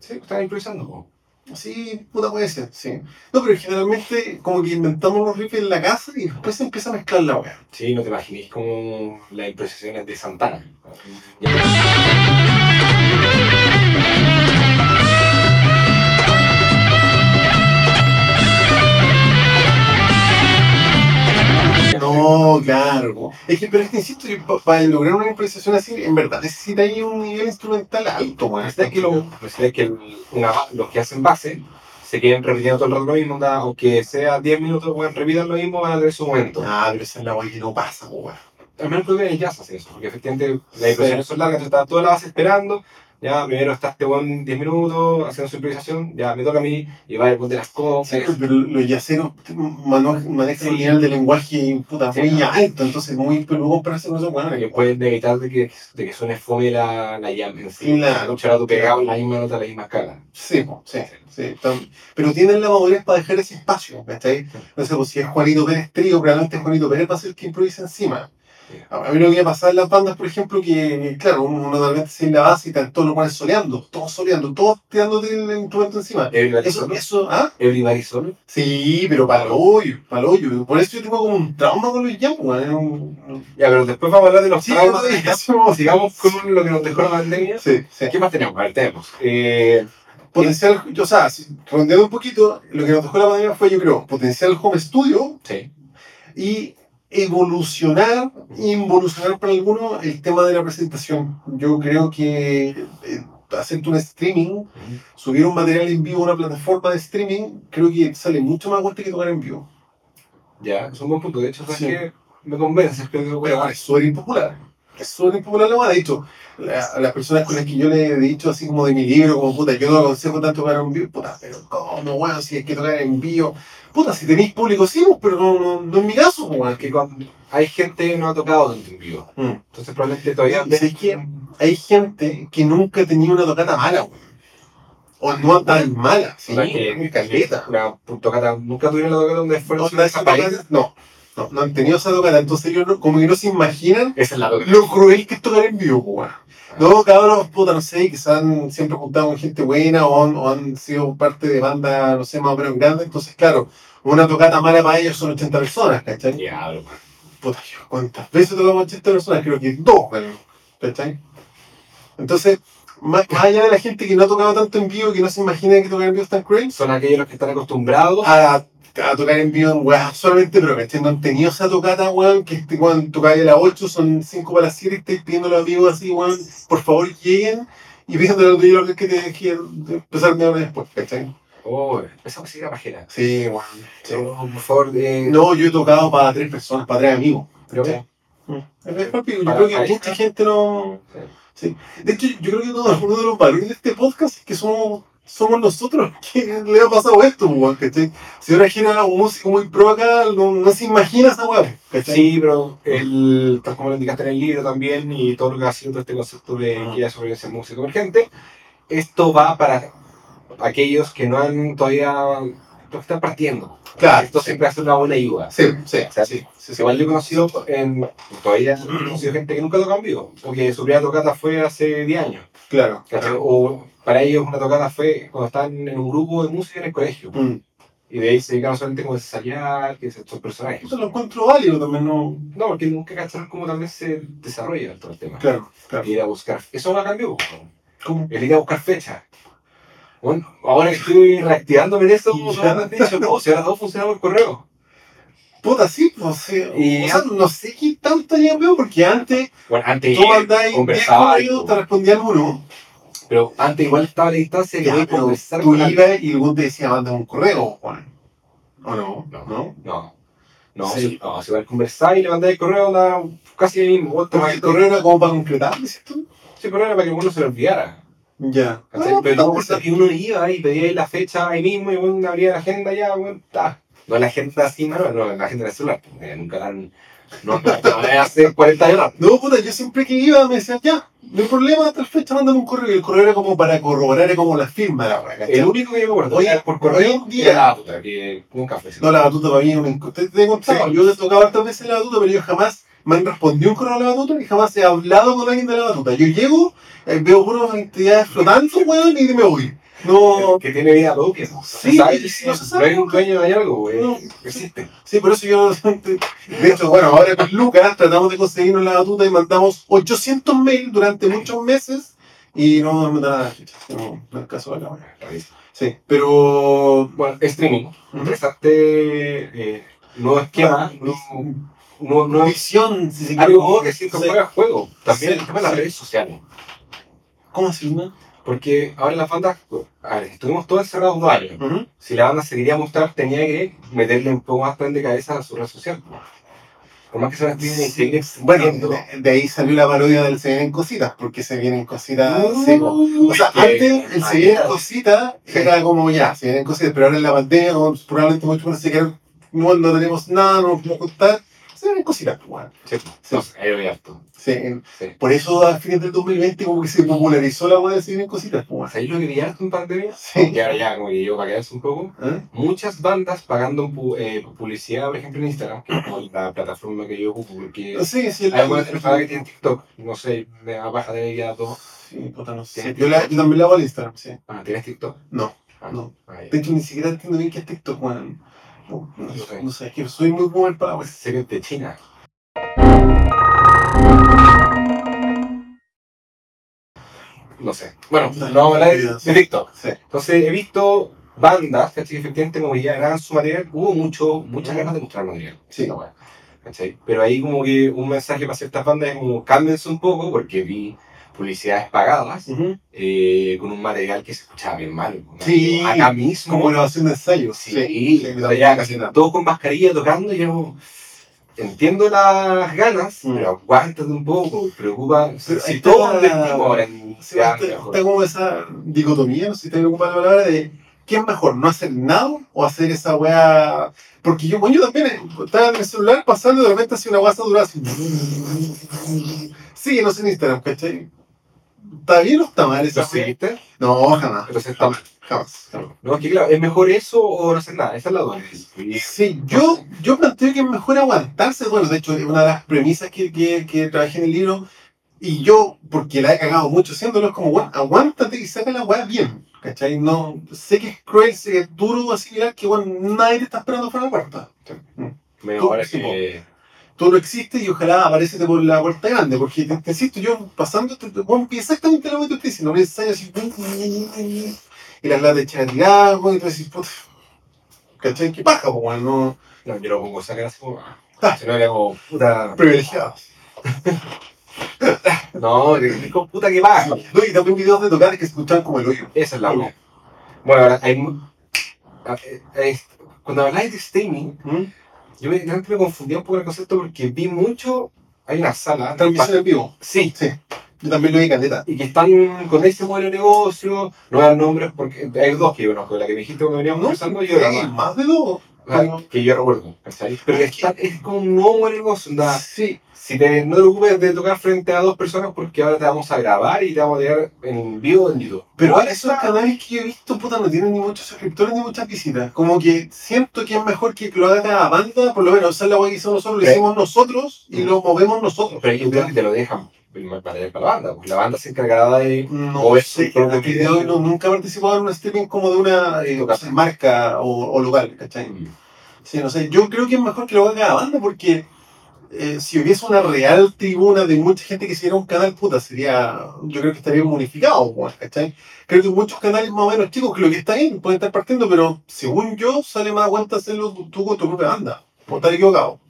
Sí, estaba improvisando. po. Sí, puta puede ser, sí. No, pero generalmente como que inventamos los riffs en la casa y después se empieza a mezclar la weá. Sí, no te imaginéis como las improvisaciones de Santana. No, claro. Es que, pero es que insisto, que pa- para lograr una improvisación así, en verdad necesita ahí un nivel instrumental alto, weón. Necesitas que, lo, necesitas que el- una los que hacen base se queden repitiendo todo el rato lo mismo, onda, aunque sea 10 minutos, bueno, repitan lo mismo, van a tener su momento. Ah, pero esa es la weá que no pasa, weón. Al menos creo que en el jazz hace eso, porque efectivamente las improvisaciones son largas, entonces está toda la base esperando, ya primero está este buen 10 minutos haciendo su improvisación, ya me toca a mí, y va el buen de las cosas. Sí, pero los yaceros manejan un Sí. nivel de lenguaje puta, Sí. muy alto, entonces muy peludo compararse con esos Bueno, que pueden evitar de que, de que suene fome la, la jam en sí. Claro. Pegado en la misma nota, la misma escala. Sí, sí, sí. Pero tienen la madurez para dejar ese espacio, ¿cachai? No sé, pues si es Juanito Pérez trío, probablemente Juanito Pérez va a ser el que improvisa encima. A mí lo que me pasaba en las bandas, por ejemplo, que, claro, uno normalmente se en la base y todos los cuales soleando, todos soleando, todos tirándote el instrumento encima. Everybody Eso, solo. eso, ¿ah? Everybody solo. Sí, pero para lo hoyo, para lo hoyo. Por eso yo tengo como un trauma con los jam, weón. es un- Ya, pero después vamos a hablar de los Sí, traumas. Sigamos con lo que nos dejó la pandemia. Sí, sí. ¿Qué más tenemos? A ver, tenemos. Eh, Potencial, o sea, si- redondeando un poquito, lo que nos dejó la pandemia fue, yo creo, potencial home studio sí. y evolucionar, involucionar para algunos el tema de la presentación. Yo creo que eh, hacerte un streaming, subir un material en vivo a una plataforma de streaming, creo que sale mucho más fuerte que tocar en vivo. Ya, es un buen punto. De hecho, ¿sabes Sí. qué? Me convences. Que a- bueno, es súper impopular. Es súper impopular la De hecho, la- las personas con las que yo le he dicho así como de mi libro, como puta, yo no aconsejo tanto tocar en vivo, puta, pero ¿cómo, bueno, si hay que tocar en vivo? Puta, si tenéis público, sí, pues, pero no, no, no es mi caso, pues, weón. que cuando hay gente que no ha tocado en vivo. Mm. Entonces probablemente todavía... Sí, ¿sabes qué? Hay gente que nunca ha tenido una tocata mala, weón. O no tan mala, sí, O sea, que- muy caleta. Una tocata, nunca tuvieron la tocata donde fueron no, no, no han tenido esa tocata, entonces ellos no- como que no se imaginan Esa es la tocata. lo cruel que es tocar en vivo, weón. No, cabros, puta, no sé, que se han siempre juntado con gente buena o han, o han sido parte de bandas, no sé, más o menos grandes. Entonces, claro, una tocata mala para ellos son 80 personas, ¿cachai? Diablo. Puta, yo, ¿cuántas veces tocamos 80 personas? Creo que dos, ¿cachai? Entonces, más, más allá de la gente que no ha tocado tanto en vivo, que no se imagina que tocar en vivo es tan cruel, Son aquellos los que están acostumbrados a, a tocar en vivo en solamente, pero ¿cachai? No han tenido esa tocata, weón, que este weón toca a las 8, son 5 para las 7 y estáis pidiendo a los amigos así, weón, por favor lleguen y los de ellos que te dejé empezar media hora después, ¿cachai? Oh, esa música pajera. Sí, weón. sí. Oh, por favor, eh, No, yo he tocado para tres personas, para tres amigos. Mm. Yo creo que pareja. mucha gente no. Sí. De hecho, yo creo que uno de los valores de este podcast es que somos, somos nosotros que le ha pasado esto, weón, ¿cachai? Si ahora gira un músico muy pro acá, no, no se imagina esa weón, ¿cachai? Sí, pero el, tal como lo indicaste en el libro también y todo lo que ha sido todo este concepto de Ah. guía sobre ese música emergente, esto va para aquellos que no han todavía, que están partiendo. Claro. Esto siempre hace una buena ayuda. Sí, sí, O sea, sí. sí. Igual yo he conocido, en, todavía he conocido gente que nunca toca en vivo, porque su primera tocata fue hace 10 años. Claro. ¿cachai? O para ellos una tocata fue cuando estaban en un grupo de música en el colegio. Mm. Y de ahí se dedicaron solamente como a ensayar, que es estos personajes. Eso lo encuentro válido también, ¿no? No, porque nunca cacharon cómo vez se desarrolla todo el tema. Claro, claro. Ir a buscar. Eso no cambió. ¿Cómo? El ir a buscar fecha. Bueno, ahora que estoy reactivándome en eso, Ya. no me han dicho, no, si ahora todo funciona por correo. Puta, sí, pues sí. Y- o sea, no sé qué tanto haría veo, porque antes Bueno, antes tú mandáis 10 conversaba, correos, te respondían uno. pero antes igual estaba la distancia que Ya, podías pero conversar tú con ibas y luego te decía, manda un correo, Juan. ¿O no? No. ¿No? No. No, Sí. si, no, si igual conversar y le mandáis el correo, anda casi el mismo. Porque el correo era como para concretar, dices tú. Sí, pero era para que uno se lo enviara. Ya. ¿cachai? Ah, pero acuerdo que uno iba y pedía ahí la fecha ahí mismo y bueno, abría la agenda ya, bueno, está. No la agenda así, mano, no, la agenda del celular. nunca la han. No, no, no, hace 40 años. No, puta, yo siempre que iba me decían, ya, no hay problema, tal fecha, mándame un correo. Y el correo era como para corroborar, era como la firma. El único que yo me acuerdo Oye, por correo hoy en día- era la batuta, que nunca fue. No, la batuta para mí un Te, te he contado, Sí. yo he tocado hartas veces la batuta, pero yo jamás me han respondido un correo a la batuta ni jamás he hablado con alguien de la batuta. Yo llego, eh, veo puras entidades flotando, weón, y me voy. No, Que tiene vida propia. ¿no? Sí, y no no, se sabe, hay un dueño de algo, güey. No. Existe. sí, por eso yo. De hecho, bueno, ahora con Lucas tratamos de conseguirnos la batuta y mandamos 800 mails durante muchos meses y no nos mandan nada. No, no es caso de la wea. Sí, pero. Bueno, streaming. Interesante. Eh, nuevo esquema. nuevo- nuevo- nuevo- Visión, si se algo que siento Sí. juega juego. También Sí, el tema de las sí. redes sociales. ¿Cómo así, no? Porque ahora las bandas, a ver, estuvimos todos encerrados dos años. Ujú. Si la banda se quería mostrar, tenía que meterle un poco más plan de cabeza a su red social. Por más que se las piden y seguir Bueno, de, de ahí salió la parodia del Se vienen cositas, porque se vienen cositas. No, sí, o sea, antes el Se vienen cositas era como ya, se vienen cositas, pero ahora en la pandemia, como probablemente muchos van a no, no tenemos nada, no nos podemos contar. Se ven cositas, pues. Sí, Sí. no ahí harto. Sí, en- Sí. por eso a fines del 2020 como que se popularizó la weá de se ven cositas, pues. ¿Sabéis lo que vi harto en pandemia? Sí. Y ahora ya, como que yo para un poco. ¿Eh? Muchas bandas pagando eh, publicidad, por ejemplo, en Instagram, que es como la plataforma que yo ocupo, porque Sí, sí, hay algunas personas que tienen TikTok, no sé, me da paja de ya todo. Sí, puta, no sé. ¿Tienes Yo, la- yo también la hago al Instagram, sí. Ah, ¿tienes TikTok? No, Ah, no. ah. De hecho, ni siquiera entiendo bien qué es TikTok, weón. No, no, sé. es que soy muy boomer para la weá. Sé que es de China. No sé. Bueno, no vamos a hablar de, de TikTok. Sí. Entonces he visto bandas, ¿cachai? Efectivamente como ya graban su material, hubo mucho, muchas ganas de mostrar material. Sí. Pero ahí como que un mensaje para ciertas bandas es como cálmense un poco porque vi publicidades pagadas Ujú. eh, con un material que se escuchaba bien mal. ¿no? Sí. Acá mismo. Como grabación de ensayo. Sí, sí, o sea, nada. todos con mascarilla tocando yo entiendo las ganas, Mm. pero aguántate un poco, preocupa. Pero si todos vestimos ahora en Sí, está, como esa dicotomía, no sé si te ocupa la palabra, de ¿qué es mejor? ¿No hacer nada o hacer esa weá? Porque yo, bueno, yo también eh, estaba en el celular pasando y de repente hacía una weá saturada así. Sí, no sé en Instagram, ¿cachai? ¿Está bien o está mal ¿Lo weá? seguiste? No, jamás. Pero está mal. Jamás. No, es que claro, es mejor eso o no hacer nada. Esa es la duda. Sí, yo, yo planteo que es mejor aguantarse. Bueno, de hecho, es una de las premisas que, que, que trabajé en el libro. Y yo, porque la he cagado mucho haciéndolo, es como, bueno, aguántate y saca la weá bien. ¿Cachai? No, sé que es cruel, sé que es duro asimilar que, bueno, nadie te está esperando fuera de la puerta. Ahora sí, que. Todo lo existe y ojalá aparecete por la puerta grande, porque te, te insisto, yo pasando, te, te, exactamente lo que tú estás diciendo, un ensayo así, y las latas echadas a tirar, bueno, y tú decís, puta, ¿cachai? ¿Qué paja, pues, no, No, yo lo pongo sacar así. Ah. Si no le hago puta. privilegiados. No, con puta que baja. No, y también videos de tocar que se escuchaban como el hoyo. Esa es la. Bueno, ahora hay. ah, eh, eh, Cuando habláis de streaming, ¿Mm? Yo me, realmente me confundí un poco el concepto porque vi mucho. Hay una sala. Transmisión en vivo. Sí, Sí. Yo también lo vi caleta. y que están con ese modelo de negocio, no dan nombres, porque hay dos que yo conozco, la que me dijiste cuando veníamos conversando y otra sí, más, más de dos. Ah, que yo recuerdo, ¿cachai? Pero que está- es como un nuevo negocio, onda, Sí. si te, no te preocupes de tocar frente a dos personas porque ahora te vamos a grabar y te vamos a tirar en vivo o en YouTube. Pero esos canales que yo he visto, puta, no tienen ni muchos suscriptores ni muchas visitas. Como que siento que es mejor que lo haga cada banda, por lo menos, esa es la weá que hicimos nosotros, lo hicimos nosotros y lo movemos nosotros. Pero yo creo que te lo dejan material para la banda, pues la banda se encargará de... No O es sé, su propio a día de hoy no, nunca he participado en un streaming como de una eh, Tocar. marca o, o local, ¿cachai? Sí, no sé, yo creo que es mejor que lo haga cada banda porque eh, si hubiese una real tribuna de mucha gente que hiciera un canal, puta, sería, yo creo que estaría unificado, ¿cachai? Creo que muchos canales más o menos chicos, que lo que está bien, pueden estar partiendo, pero según yo, sale más aguanta hacerlo tú con tu propia banda. O estar equivocado.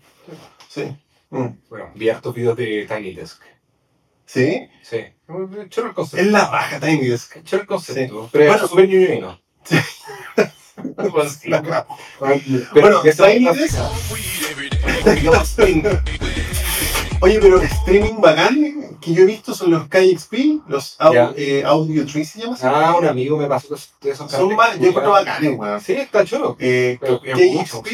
Sí. Mm. Bueno, vi hartos videos de Tiny Desk. ¿Sí? Sí. Choro el concepto. Es la Tiny Desk. Choro el concepto. Sí. Pero Bueno. súper ñoño. Sí. La. Pero Bueno, Tiny Desk. Oye, pero streaming bacán que yo he visto son los KXP, los au- eh, Audio Tree se llama. Ah, un amigo me pasó esos, esos son más, yo encuentro bacanes, weón. Sí, está chulo. Eh, KXP,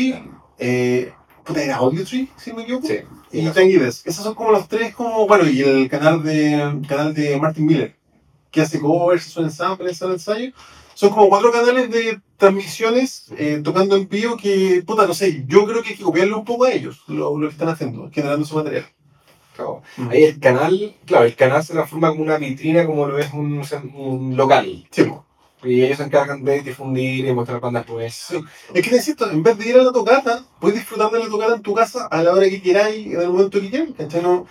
eh, puta, era Audio Tree, si me equivoco. Sí. Y Tiny Desk. Esos son como los tres, como, bueno, y el canal de, canal de Martin Miller, que hace covers, su ensamble, su ensayo. Son como cuatro canales de transmisiones eh, tocando en vivo que, puta, no sé, yo creo que hay que copiarlo un poco a ellos, lo, lo que están haciendo, generando su material. Claro. Ahí el canal, claro, el canal se transforma como una vitrina, como lo es un, un local. Sí. Y ellos se encargan de difundir y mostrar bandas pues. Sí. Es que necesito, en vez de ir a la tocata, puedes disfrutar de la tocata en tu casa a la hora que queráis, en el momento que quieras, ¿cachai? No,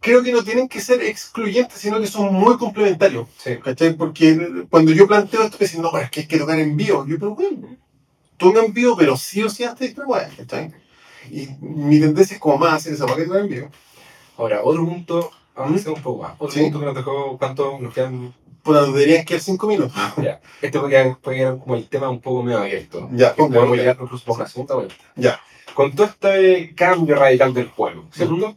creo que no tienen que ser excluyentes, sino que son muy complementarios, Sí. ¿cachai? Porque cuando yo planteo esto, que no, es que hay que tocar en vivo, yo, pero bueno, toca en vivo, pero sí o sí hasta esta ¿cachai? Y mi tendencia es como más hacer esa que tocar en vivo. Ahora, otro punto, vamos a ¿Mm? hacer un poco más. Otro Sí. punto que nos dejó, ¿cuánto nos quedan? Nos deberían quedar cinco minutos. Ya. Este puede quedar, puede quedar como el tema un poco medio abierto. Ya, Que podemos ya. llegar incluso por la segunda vuelta. Ya. Con todo este cambio radical del juego, ¿cierto?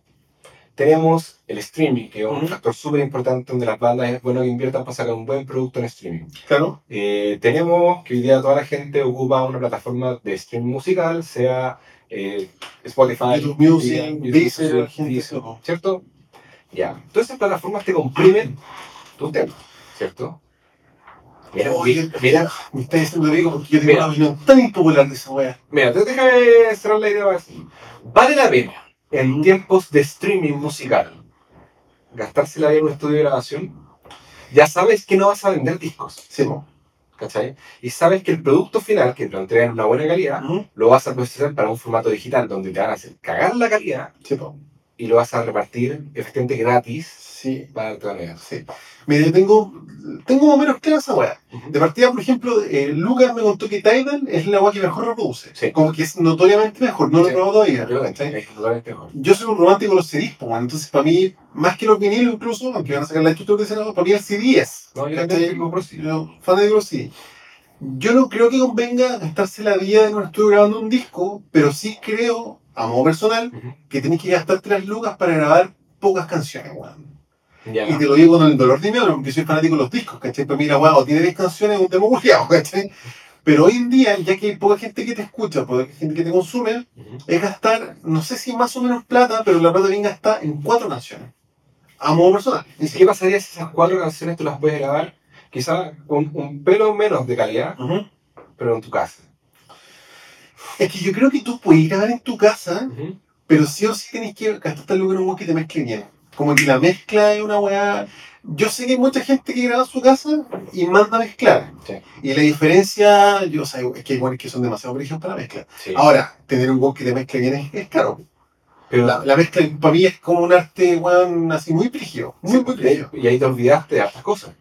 Tenemos el streaming, que es un factor súper importante donde las bandas es bueno que inviertan para sacar un buen producto en streaming. Claro. Eh, tenemos que hoy día toda la gente ocupa una plataforma de streaming musical, sea eh, Spotify, YouTube Music, Deezer. ¿cierto? Ya. Todas esas plataformas te comprimen tu tema, ¿cierto? Mira, Oye, mira, Me está diciendo rico porque yo tengo Mira. una opinión tan impopular de esa wea. mira, entonces déjame cerrar la idea así. ¿Vale la pena en tiempos de streaming musical gastarse la vida en un estudio de grabación? Ya sabes que no vas a vender discos, Sí, po. ¿cachai? Y sabes que el producto final, que te lo entregan en una buena calidad, Ujú. lo vas a procesar para un formato digital donde te van a hacer cagar la calidad Sí, y lo vas a repartir efectivamente gratis Sí, para el planeta. sí. Mira, yo tengo, tengo más o menos clara esa. De partida, por ejemplo, eh, Lucas me contó que Tidal es la wea que mejor reproduce. Sí. Como que es notoriamente mejor, no lo he Sí. probado todavía. Yo soy un romántico de los CDs, man. entonces para mí, más que los vinilos incluso, aunque van a sacar la chucha de ese lado, para mí el CD es. No, yo ¿cachai? también tengo Pro CD. Yo, fanático de los CD. Yo no creo que convenga gastarse la vida en un estudio grabando un disco, pero sí creo, a modo personal, Ujú. que tienes que gastar tres lucas para grabar pocas canciones, weón. Ya. Y te lo digo con el dolor de mi alma, porque soy fanático de los discos, ¿cachai? Para mí la o tiene 10 canciones un demo bugueado, ¿cachai? Pero hoy en día, ya que hay poca gente que te escucha, poca gente que te consume, es gastar, no sé si más o menos plata, pero la plata bien gastada en cuatro canciones. A modo personal. ¿Y qué pasaría si esas cuatro canciones tú las puedes grabar quizá con un pelo menos de calidad, Ujú. pero en tu casa? Es que yo creo que tú puedes grabar en tu casa, pero sí o sí tenés que gastarte algo en un que te mezcle bien. Como que la mezcla es una weá. Yo sé que hay mucha gente que graba en su casa y manda a mezclar. Sí. Y la diferencia, yo sé, es que hay weones que son demasiado brígidos para la mezcla. Sí. Ahora, tener un weón que te mezcle bien es, es caro. pero La, la mezcla para mí es como un arte, weón, así muy brígido. Muy, muy brígido. y ahí te olvidaste de hartas cosas.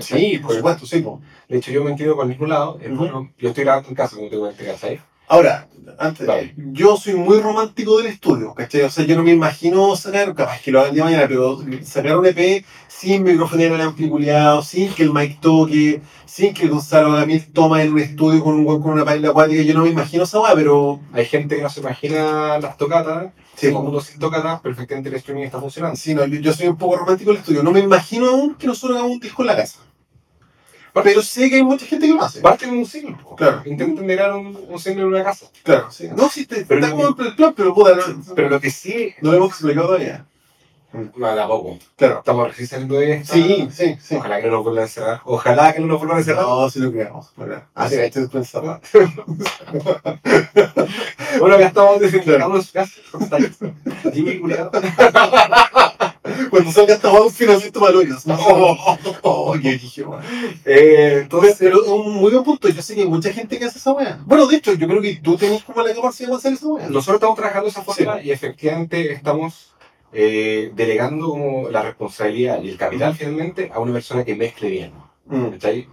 Sí, por supuesto, sí. De hecho, yo me entiendo por ningún lado. Es bueno, yo estoy grabando en casa, como te comenté, ¿cachai? Ahora, antes, Vale. yo soy muy romántico del estudio, ¿cachai? O sea, yo no me imagino sacar, capaz que lo hagan de mañana, pero sacar un EP sin microfonero en el ampliculeado, sin que el mic toque, sin que Gonzalo haga mil tomas en un estudio con, un, con una paila acuática, yo no me imagino esa weá, pero Hay gente que no se imagina las tocatas, Sí, po. mundo sin tocatas, perfectamente el streaming está funcionando. sí, no, yo soy un poco romántico del estudio. No me imagino aún que nosotros hagamos un disco en la casa. Pero sé que hay mucha gente que lo hace. Parte con un single. Claro. Intenten generar un, un single en una casa. Claro, sí. No, sí, te, Pero está como en el plan, pero puta, no, Pero lo que sí, no lo hemos explicado todavía. no, tampoco. Claro. Estamos recién saliendo de esta. Sí, sí, sí. Ojalá que no nos vuelvan a encerrar. Ojalá que no nos vuelvan a encerrar. No, si lo creamos. ¿verdad? Así que estoy pensando. Bueno, acá estamos desinfectando en su casa. Jimmy culiado. Cuando salga esta para hoyos. Oh, oh, qué dije. Eh, entonces, Pero un muy buen punto. Yo sé que hay mucha gente que hace esa weá. Bueno, de hecho, yo creo que tú tenés como la capacidad de hacer esa weá. nosotros estamos trabajando esa forma y efectivamente estamos eh, delegando como la responsabilidad y el capital finalmente a una persona que mezcle bien. Mm. ¿Cachai?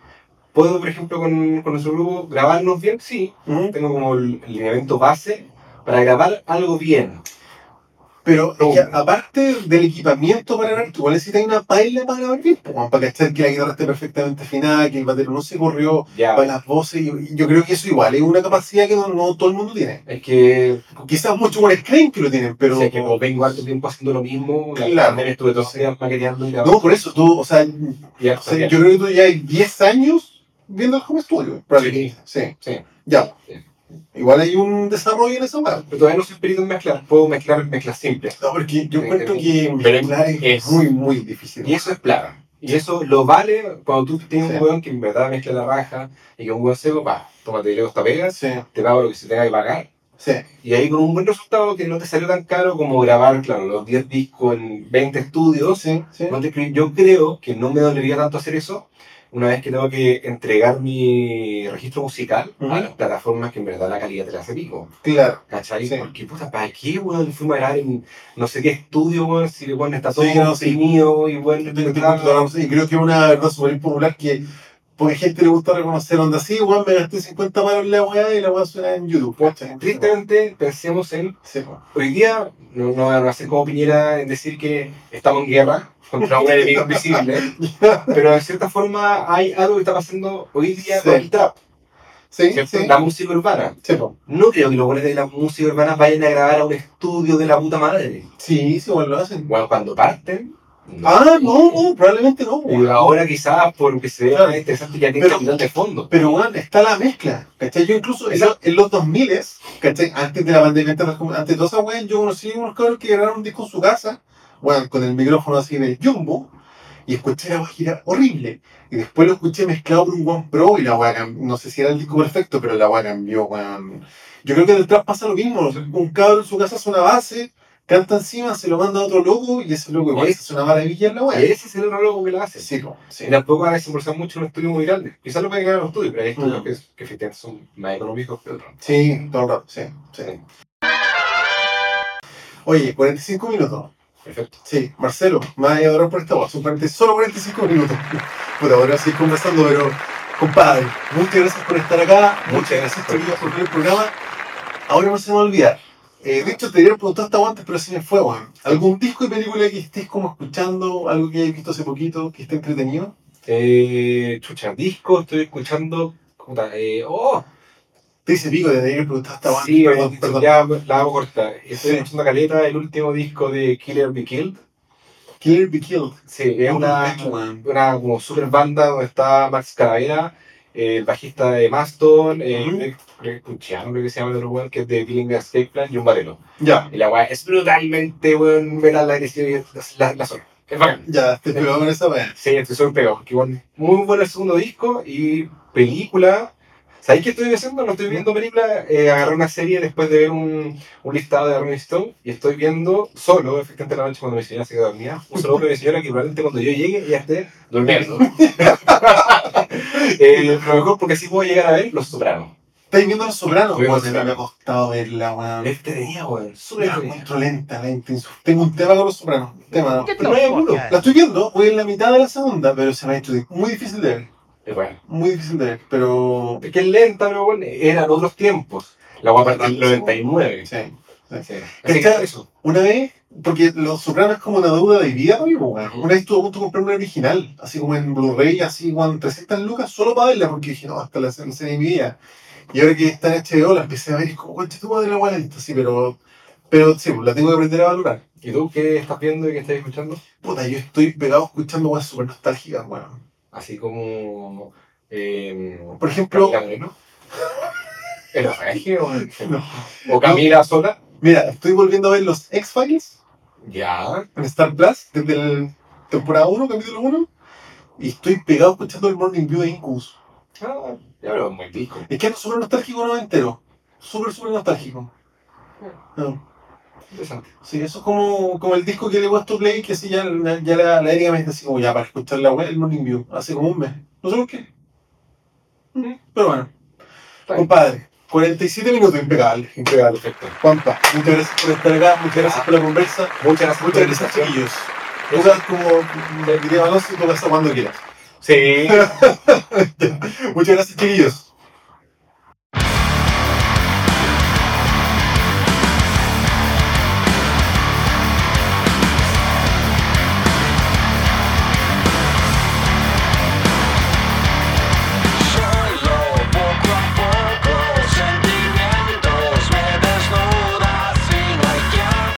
¿Puedo, por ejemplo, con, con nuestro grupo grabarnos bien? Sí. Mm. Tengo como el, el lineamiento base para grabar algo bien. Pero es que aparte del equipamiento para grabar, tú igual necesitas una paila para grabar bien, para cachar que la guitarra esté perfectamente afinada, que el batero no se corrió, Ya. para las voces. y- y yo creo que eso igual es una capacidad que no, no todo el mundo tiene. Es que, Quizás muchos buenos creen que lo tienen, pero. sé que como vengo harto tiempo haciendo lo mismo, la Claro. estuve todos días maqueteando y grabando. No, por eso tú, o sea, Ya, o sea, yo creo que tú ya hay 10 años viendo el home studio. probablemente. Sí. Sí. Ya. Sí. Igual hay un desarrollo en esa weá. Pero todavía no soy perito en mezclar. Puedo mezclar mezclas simples. No, porque yo Sí, encuentro que mezclar es, es- muy, muy difícil. Y eso es plata. Y eso lo vale cuando tú tienes Sí. un weón que en verdad mezcla la raja y que un weón seco, pa, tómate luego esta pega, Sí, te pago lo que se tenga que pagar. sí. Y ahí con un buen resultado que no te salió tan caro como grabar, claro, los 10 discos en 20 estudios. Sí, sí. Yo creo que no me dolería tanto hacer eso una vez que tengo que entregar mi registro musical Ujú. a las plataformas que en verdad la calidad te la hace pico. Claro. ¿Cachai? Sí. Porque, puta, ¿para qué, weón? Fuimos a grabar en no sé qué estudio, weón, si weón está todo Sí, no, sí. y weón, Y creo que una verdad súper impopular que porque gente le gusta reconocer onda así, weón, me gasté 50 palos en la weá y la weá suena en YouTube. ¿cachai? Tristemente, pensemos en. Sí. Hoy día, no, no hacer como Piñera en decir que estamos en guerra contra un enemigo invisible, pero de cierta forma hay algo que está pasando hoy día con el trap, Sí, sí. La música urbana. Sí. No creo que los buenos de la música urbana vayan a grabar a un estudio de la puta madre. sí, sí, igual lo hacen. Bueno, cuando parten, Ah, no, no, probablemente no. Y ahora quizás porque se vea más interesante ya tiene capital de fondo. Pero, weón, está la mezcla. ¿Cachai? Yo incluso en, en los 2000, ¿cachai? Antes de la pandemia, antes de, toda esa weón, yo conocí unos cabros que grabaron un disco en su casa, weón, con el micrófono así del Jumbo, y escuché la era horrible. Y después lo escuché mezclado por un One Pro y la cambió. No sé si era el disco perfecto, pero la weá cambió. Yo creo que en el trap pasa lo mismo. Un cabro en su casa hace una base, canta encima, se lo manda a otro loco y ese loco igual Y se hace una maravilla en la Y weá. ese es el otro loco que la hace. Sí, po, sí. Y tampoco a desembolsar mucho en un estudio muy grande. Quizás lo pueden ganar en los estudios, pero hay estudios Mm. que, que efectivamente son más económicos que otros. Sí, todo el rato, sí, sí. Oye, 45 minutos. Perfecto. Sí, Marcelo, me vas a adorar por esta voz. Son 40 solo 45 minutos. Puta, ahora seguir conversando, pero compadre, muchas gracias por estar acá. Muchas gracias, queridos, por ver el programa. Ahora no se me va a olvidar. Eh, de hecho, te había preguntado hasta antes, pero se me fue, weón. ¿Algún disco y película que estés como escuchando? ¿Algo que hayas visto hace poquito, que esté entretenido? Eh, chucha, disco, estoy escuchando. puta, eh, oh, Te dice pico, te había preguntado hasta antes. sí, perdón, eh, perdón. ya la hago corta. Estoy escuchando Caleta, el último disco de Killer Be Killed. Killer Be Killed. Sí, es una, una como super banda donde está Max Calavera, eh, el bajista de Maston, eh. Greg- Greg Puchiano, creo que se llama el otro weón, que es de Billing Escape Plan y un barelo. Ya, Y la weá es brutalmente, weón, metal agresivo y la, la zona. Es bacán. ya, te pegó con esa weá. Sí, estoy súper pegado. Muy bueno el segundo disco y película. ¿Sabéis qué estoy haciendo? No estoy viendo película. Eh, agarré una serie después de ver un, un listado de Rolling Stone y estoy viendo solo, efectivamente, la noche cuando mi señora se queda dormida. Un saludo para mi señora que probablemente cuando yo llegue ella esté durmiendo. eh, pero mejor porque así puedo llegar a ver Los Sopranos. ¿Estáis viendo Los Sopranos? Mí me ha costado verla, weón. Este tenía, weón. Súper encuentro lenta, lenta. Tengo un tema con Los Sopranos. un Tema, ¿no? Pero no hay apuro. La estoy viendo, voy en la mitad de la segunda, pero se me ha hecho muy difícil de ver. Bueno. Muy difícil de ver, pero. Es que es lenta, pero bueno, eran otros tiempos. La guapa del 99. Sí. Sí. Que eso. Una vez, porque Los Sopranos es como una deuda de vida, para. Una vez estuve a punto de comprar una original, así como en Blu-ray, así con 300 lucas, solo para verla, porque dije, no, hasta la serie de mi vida. Y ahora que está en HBO, la empecé a ver y es como, concha tu madre la lenta, sí, pero. Pero sí, pues, la tengo que aprender a valorar. ¿Y tú qué estás viendo y qué estás escuchando? Puta, yo estoy pegado escuchando weas súper nostálgicas, weón. Así como. Eh, Por ejemplo, Moreno. ¿El Regio no. o Camila sola? mira, estoy volviendo a ver los X-Files Ya. en Star Plus desde el temporada 1, capítulo 1. Y estoy pegado escuchando el Morning View de Incubus. Ah, ya veo muy disco. Es que es súper nostálgico no entero. Súper, súper nostálgico. No. Interesante. Sí, eso es como, como el disco que le he puesto play, que así ya, ya la, la Erika me dice así como ya para escuchar la web, el Morning View, hace como un mes. No sé por qué. Pero bueno, compadre, 47 minutos impecable. Impecable, perfecto. Juanpa, muchas gracias por estar acá, muchas gracias por la conversa. Muchas gracias. Muchas gracias, chiquillos. Tú sabes como diría Alonso, tú vas a cuando quieras. Sí. Muchas gracias, chiquillos.